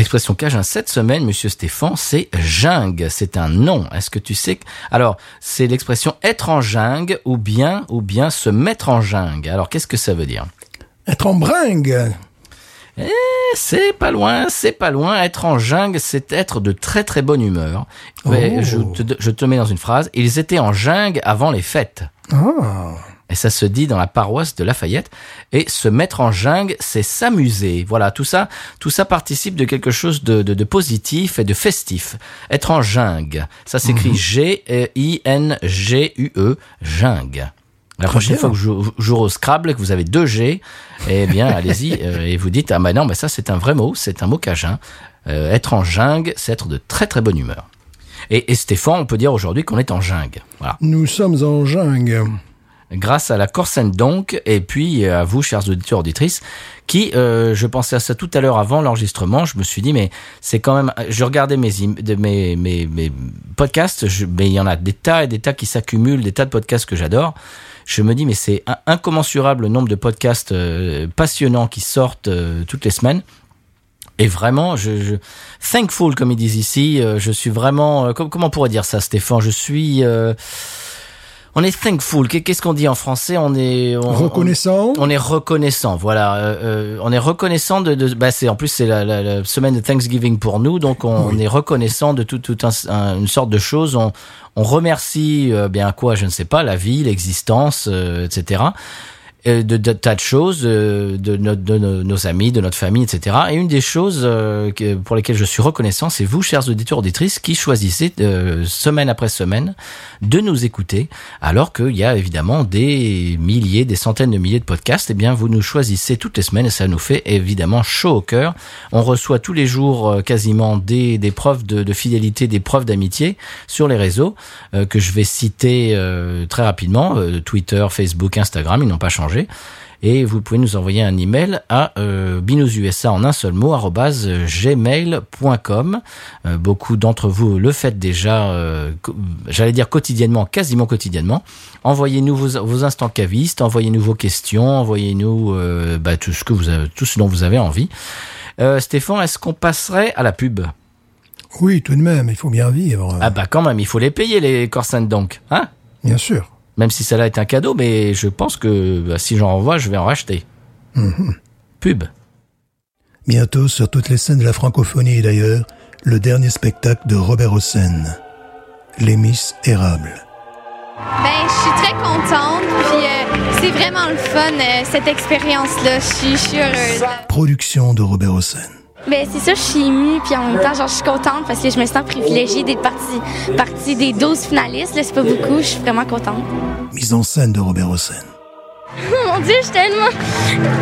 L'expression Cajun cette semaine, monsieur Stéphane, c'est jungle. C'est un nom. Est-ce que tu sais que... Alors, c'est l'expression être en jungle ou bien, ou bien se mettre en jungle. Alors, qu'est-ce que ça veut dire? Être en bringue. Eh, c'est pas loin, c'est pas loin. Être en jungle, c'est être de très très bonne humeur. Ouais, Oh. je, te, je te mets dans une phrase. Ils étaient en jungle avant les fêtes. Ah. Et ça se dit dans la paroisse de Lafayette. Et se mettre en jungle, c'est s'amuser. Voilà, tout ça, tout ça participe de quelque chose de, de, de positif et de festif. Être en jungle, ça s'écrit G-I-N-G-U-E, jungle. La prochaine bien. fois que vous jou- jouerez au Scrabble et que vous avez deux G, eh bien, allez-y euh, et vous dites ah bah non, mais ça c'est un vrai mot, c'est un mot cajun. Euh, être en jungle, c'est être de très très bonne humeur. Et, et Stéphane, on peut dire aujourd'hui qu'on est en jungle. Voilà. Nous sommes en jungle. Grâce à la Corsen donc, et puis euh, à vous, chers auditeurs auditrices, qui, euh, je pensais à ça tout à l'heure avant l'enregistrement, je me suis dit, mais c'est quand même, je regardais mes, mes, mes, mes podcasts, je- mais il y en a des tas et des tas qui s'accumulent, des tas de podcasts que j'adore. Je me dis, mais c'est incommensurable le nombre de podcasts euh, passionnants qui sortent euh, toutes les semaines. Et vraiment, je, je thankful comme ils disent ici. euh, je suis vraiment, euh, com- comment on pourrait dire ça, Stéphane? Je suis, on est thankful. Qu'est- Qu'est-ce qu'on dit en français? On est on- Reconnaissant. On, on est reconnaissant. Voilà, euh, euh, on est reconnaissant de. de bah, c'est en plus c'est la, la, la semaine de Thanksgiving pour nous, donc on, on est reconnaissant de tout, tout un, un- une sorte de choses. On, on remercie euh, bien quoi, je ne sais pas, la vie, l'existence, euh, etc. euh, de, de tas de choses, euh, de, no- de nos, amis, de notre famille, etc. Et une des choses euh, pour lesquelles je suis reconnaissant, c'est vous, chers auditeurs auditrices, qui choisissez euh, semaine après semaine de nous écouter, alors qu'il y a évidemment des milliers, des centaines de milliers de podcasts. Eh bien, vous nous choisissez toutes les semaines et ça nous fait évidemment chaud au cœur. On reçoit tous les jours quasiment des, des preuves de, de fidélité, des preuves d'amitié sur les réseaux euh, que je vais citer euh, très rapidement. Twitter, Facebook, Instagram, ils n'ont pas changé. Et vous pouvez nous envoyer un email à euh, binoususa en un seul mot arobase gmail.com. Euh, beaucoup d'entre vous le faites déjà, euh, j'allais dire quotidiennement, quasiment quotidiennement. Envoyez-nous vos, vos instants cavistes, envoyez-nous vos questions, envoyez-nous euh, bah, tout ce que vous avez, tout ce dont vous avez envie. Euh, Stéphane, est-ce qu'on passerait à la pub? Oui, tout de même, il faut bien vivre. Ah bah quand même, il faut les payer les Corsan donc, hein? Bien sûr. Même si celle-là est un cadeau, mais je pense que bah, si j'en envoie, je vais en racheter. Pub. Bientôt sur toutes les scènes de la francophonie d'ailleurs, le dernier spectacle de Robert Hossein, Les Miss Érables. Ben, je suis très contente, puis euh, c'est vraiment le fun, euh, cette expérience-là. Je suis- je suis heureuse. Production de Robert Hossein. Ben, c'est ça, je suis émue, puis en même temps, genre, je suis contente parce que je me sens privilégiée d'être partie, partie des 12 finalistes. Là, c'est pas beaucoup, je suis vraiment contente. Mise en scène de Robert Hossein. Oh mon Dieu, je suis tellement.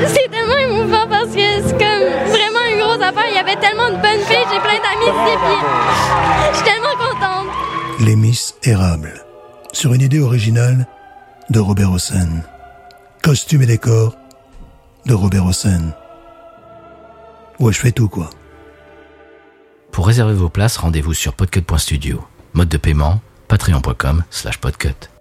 C'est tellement émouvant parce que c'est comme vraiment une grosse affaire. Il y avait tellement de bonnes filles, j'ai plein d'amis ici, puis je suis tellement contente. Les Miss Érables. Sur une idée originale de Robert Hossein. Costume et décor de Robert Hossein. Ouais, je fais tout quoi. Pour réserver vos places, rendez-vous sur podcut.studio. Mode de paiement, patreon.com slash podcut.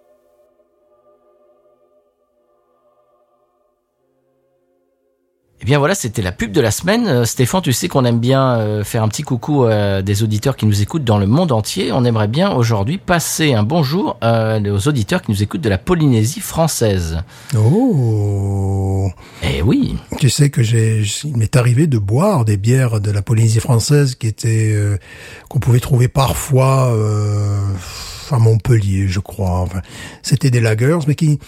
Eh bien voilà, c'était la pub de la semaine. Euh, Stéphane, tu sais qu'on aime bien euh, faire un petit coucou à des auditeurs qui nous écoutent dans le monde entier. On aimerait bien aujourd'hui passer un bonjour euh, aux auditeurs qui nous écoutent de la Polynésie française. Oh Eh oui, Tu sais que j'ai, il m'est arrivé de boire des bières de la Polynésie française qui étaient euh, qu'on pouvait trouver parfois euh, à Montpellier, je crois. Enfin, c'était des lagers, mais qui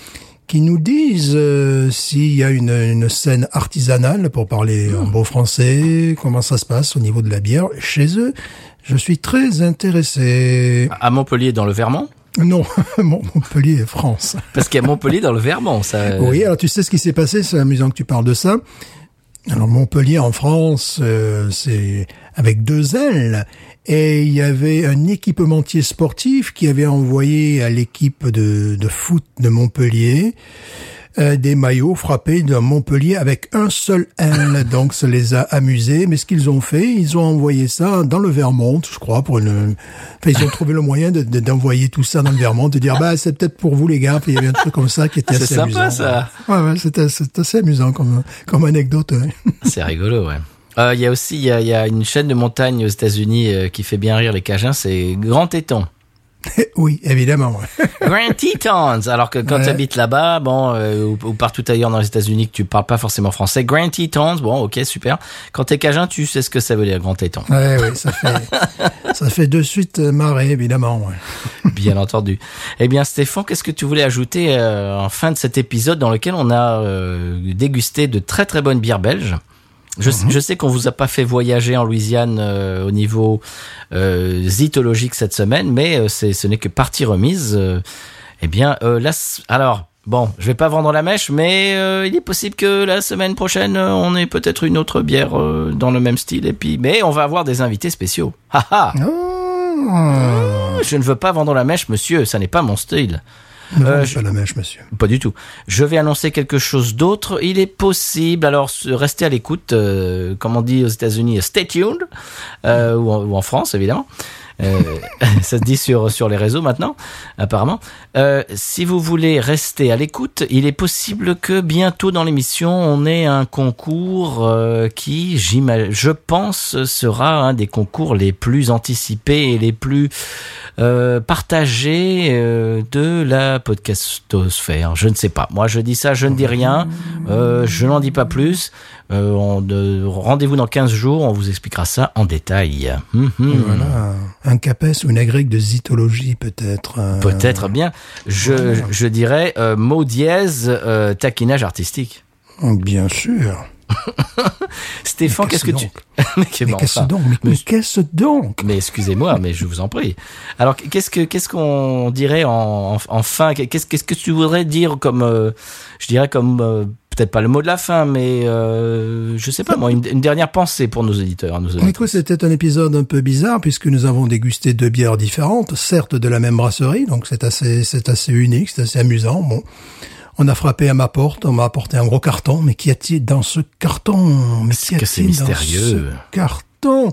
qui nous disent euh, s'il y a une, une scène artisanale, pour parler en bon français, comment ça se passe au niveau de la bière chez eux. Je suis très intéressé. à Montpellier dans le Vermont? Non, Mont- Montpellier, France. Parce qu'il y a Montpellier dans le Vermont, ça. euh, Oui, alors tu sais ce qui s'est passé, c'est amusant que tu parles de ça. Alors Montpellier en France, euh, c'est avec deux ailes. Et il y avait un équipementier sportif qui avait envoyé à l'équipe de, de foot de Montpellier euh, des maillots frappés de Montpellier avec un seul aile. Donc ça les a amusés. Mais ce qu'ils ont fait, ils ont envoyé ça dans le Vermont, je crois, pour une... Enfin, ils ont trouvé le moyen de- de- d'envoyer tout ça dans le Vermont, de dire, bah, c'est peut-être pour vous les gars. Puis il y avait un truc comme ça qui était C'est assez sympa, amusant. ça. Ouais, ouais, c'était c'est assez amusant comme, comme anecdote. C'est rigolo, ouais. Euh, Il y a aussi il y a, y a une chaîne de montagne aux États-Unis euh, qui fait bien rire les Cajuns, c'est Grand Téton. oui, évidemment. Grand Tetons. Alors que quand Ouais. tu habites là-bas, bon, euh, ou, ou partout ailleurs dans les États-Unis, que tu parles pas forcément français, Grand Tetons, bon, ok, super. Quand t'es cajun, tu sais ce que ça veut dire, Grand Téton. Ouais, oui, ça fait, ça fait de suite marrer, évidemment. ouais. Bien entendu. Eh bien, Stéphane, qu'est-ce que tu voulais ajouter euh, en fin de cet épisode dans lequel on a euh, dégusté de très très bonnes bières belges? Je, je sais qu'on vous a pas fait voyager en Louisiane euh, au niveau euh, zytologique cette semaine, mais euh, ce n'est que partie remise. euh, eh bien, euh, là, alors, bon, je vais pas vendre la mèche, mais il est possible que la semaine prochaine, on ait peut-être une autre bière dans le même style. Et puis, mais on va avoir des invités spéciaux. Ha ha Oh, Je ne veux pas vendre la mèche, monsieur, ça n'est pas mon style. Ne Euh, je- pas la mèche, monsieur. Pas du tout. Je vais annoncer quelque chose d'autre. Il est possible, alors restez à l'écoute, euh, comme on dit aux États-Unis, stay tuned, euh, ou, en, ou en France évidemment. Euh, ça se dit sur sur les réseaux maintenant, apparemment. Euh, si vous voulez rester à l'écoute, il est possible que bientôt dans l'émission on ait un concours euh, qui, je pense, sera un des concours les plus anticipés et les plus partagés de la podcastosphère. Je ne sais pas. Moi, je dis ça, je ne dis rien. Je n'en dis pas plus. Euh, Rendez-vous dans 15 jours, on vous expliquera ça en détail. Hum, hum. Voilà. Un capes ou une agrègue de zytologie, peut-être. euh, Peut-être bien. Je, je dirais euh, mot dièse, euh, taquinage artistique. Bien sûr. Stéphane, qu'est-ce que tu... mais bon, qu'est-ce enfin, donc Mais, mais- mais qu'est-ce donc Mais excusez-moi, mais je vous en prie. Alors, qu'est-ce que qu'est-ce qu'on dirait en, en, en fin? Qu'est-ce qu'est-ce que tu voudrais dire comme, euh, je dirais comme euh, peut-être pas le mot de la fin, mais euh, je sais pas moi, une, une dernière pensée pour nos éditeurs, nos auditeurs. Écoute, c'était un épisode un peu bizarre puisque nous avons dégusté deux bières différentes, certes de la même brasserie, donc c'est assez, c'est assez unique, c'est assez amusant. Bon, on a frappé à ma porte, on m'a apporté un gros carton, mais qu'y a-t-il dans ce carton? Mais qu'y a-t-il dans mystérieux? ce carton?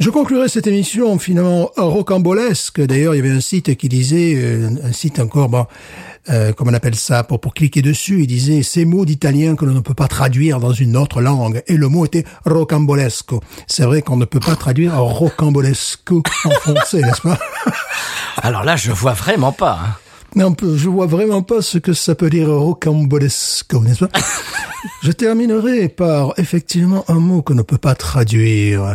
Je conclurai cette émission finalement rocambolesque. D'ailleurs, il y avait un site qui disait, euh, un site encore, bon, euh, comment on appelle ça, pour, pour cliquer dessus, il disait ces mots d'italien que l'on ne peut pas traduire dans une autre langue. Et le mot était rocambolesco. C'est vrai qu'on ne peut pas traduire rocambolesco en français, n'est-ce pas? Alors là, je vois vraiment pas. hein. mais on peut, je vois vraiment pas ce que ça peut dire rocambolesco, n'est-ce pas? Je terminerai par effectivement un mot qu'on ne peut pas traduire.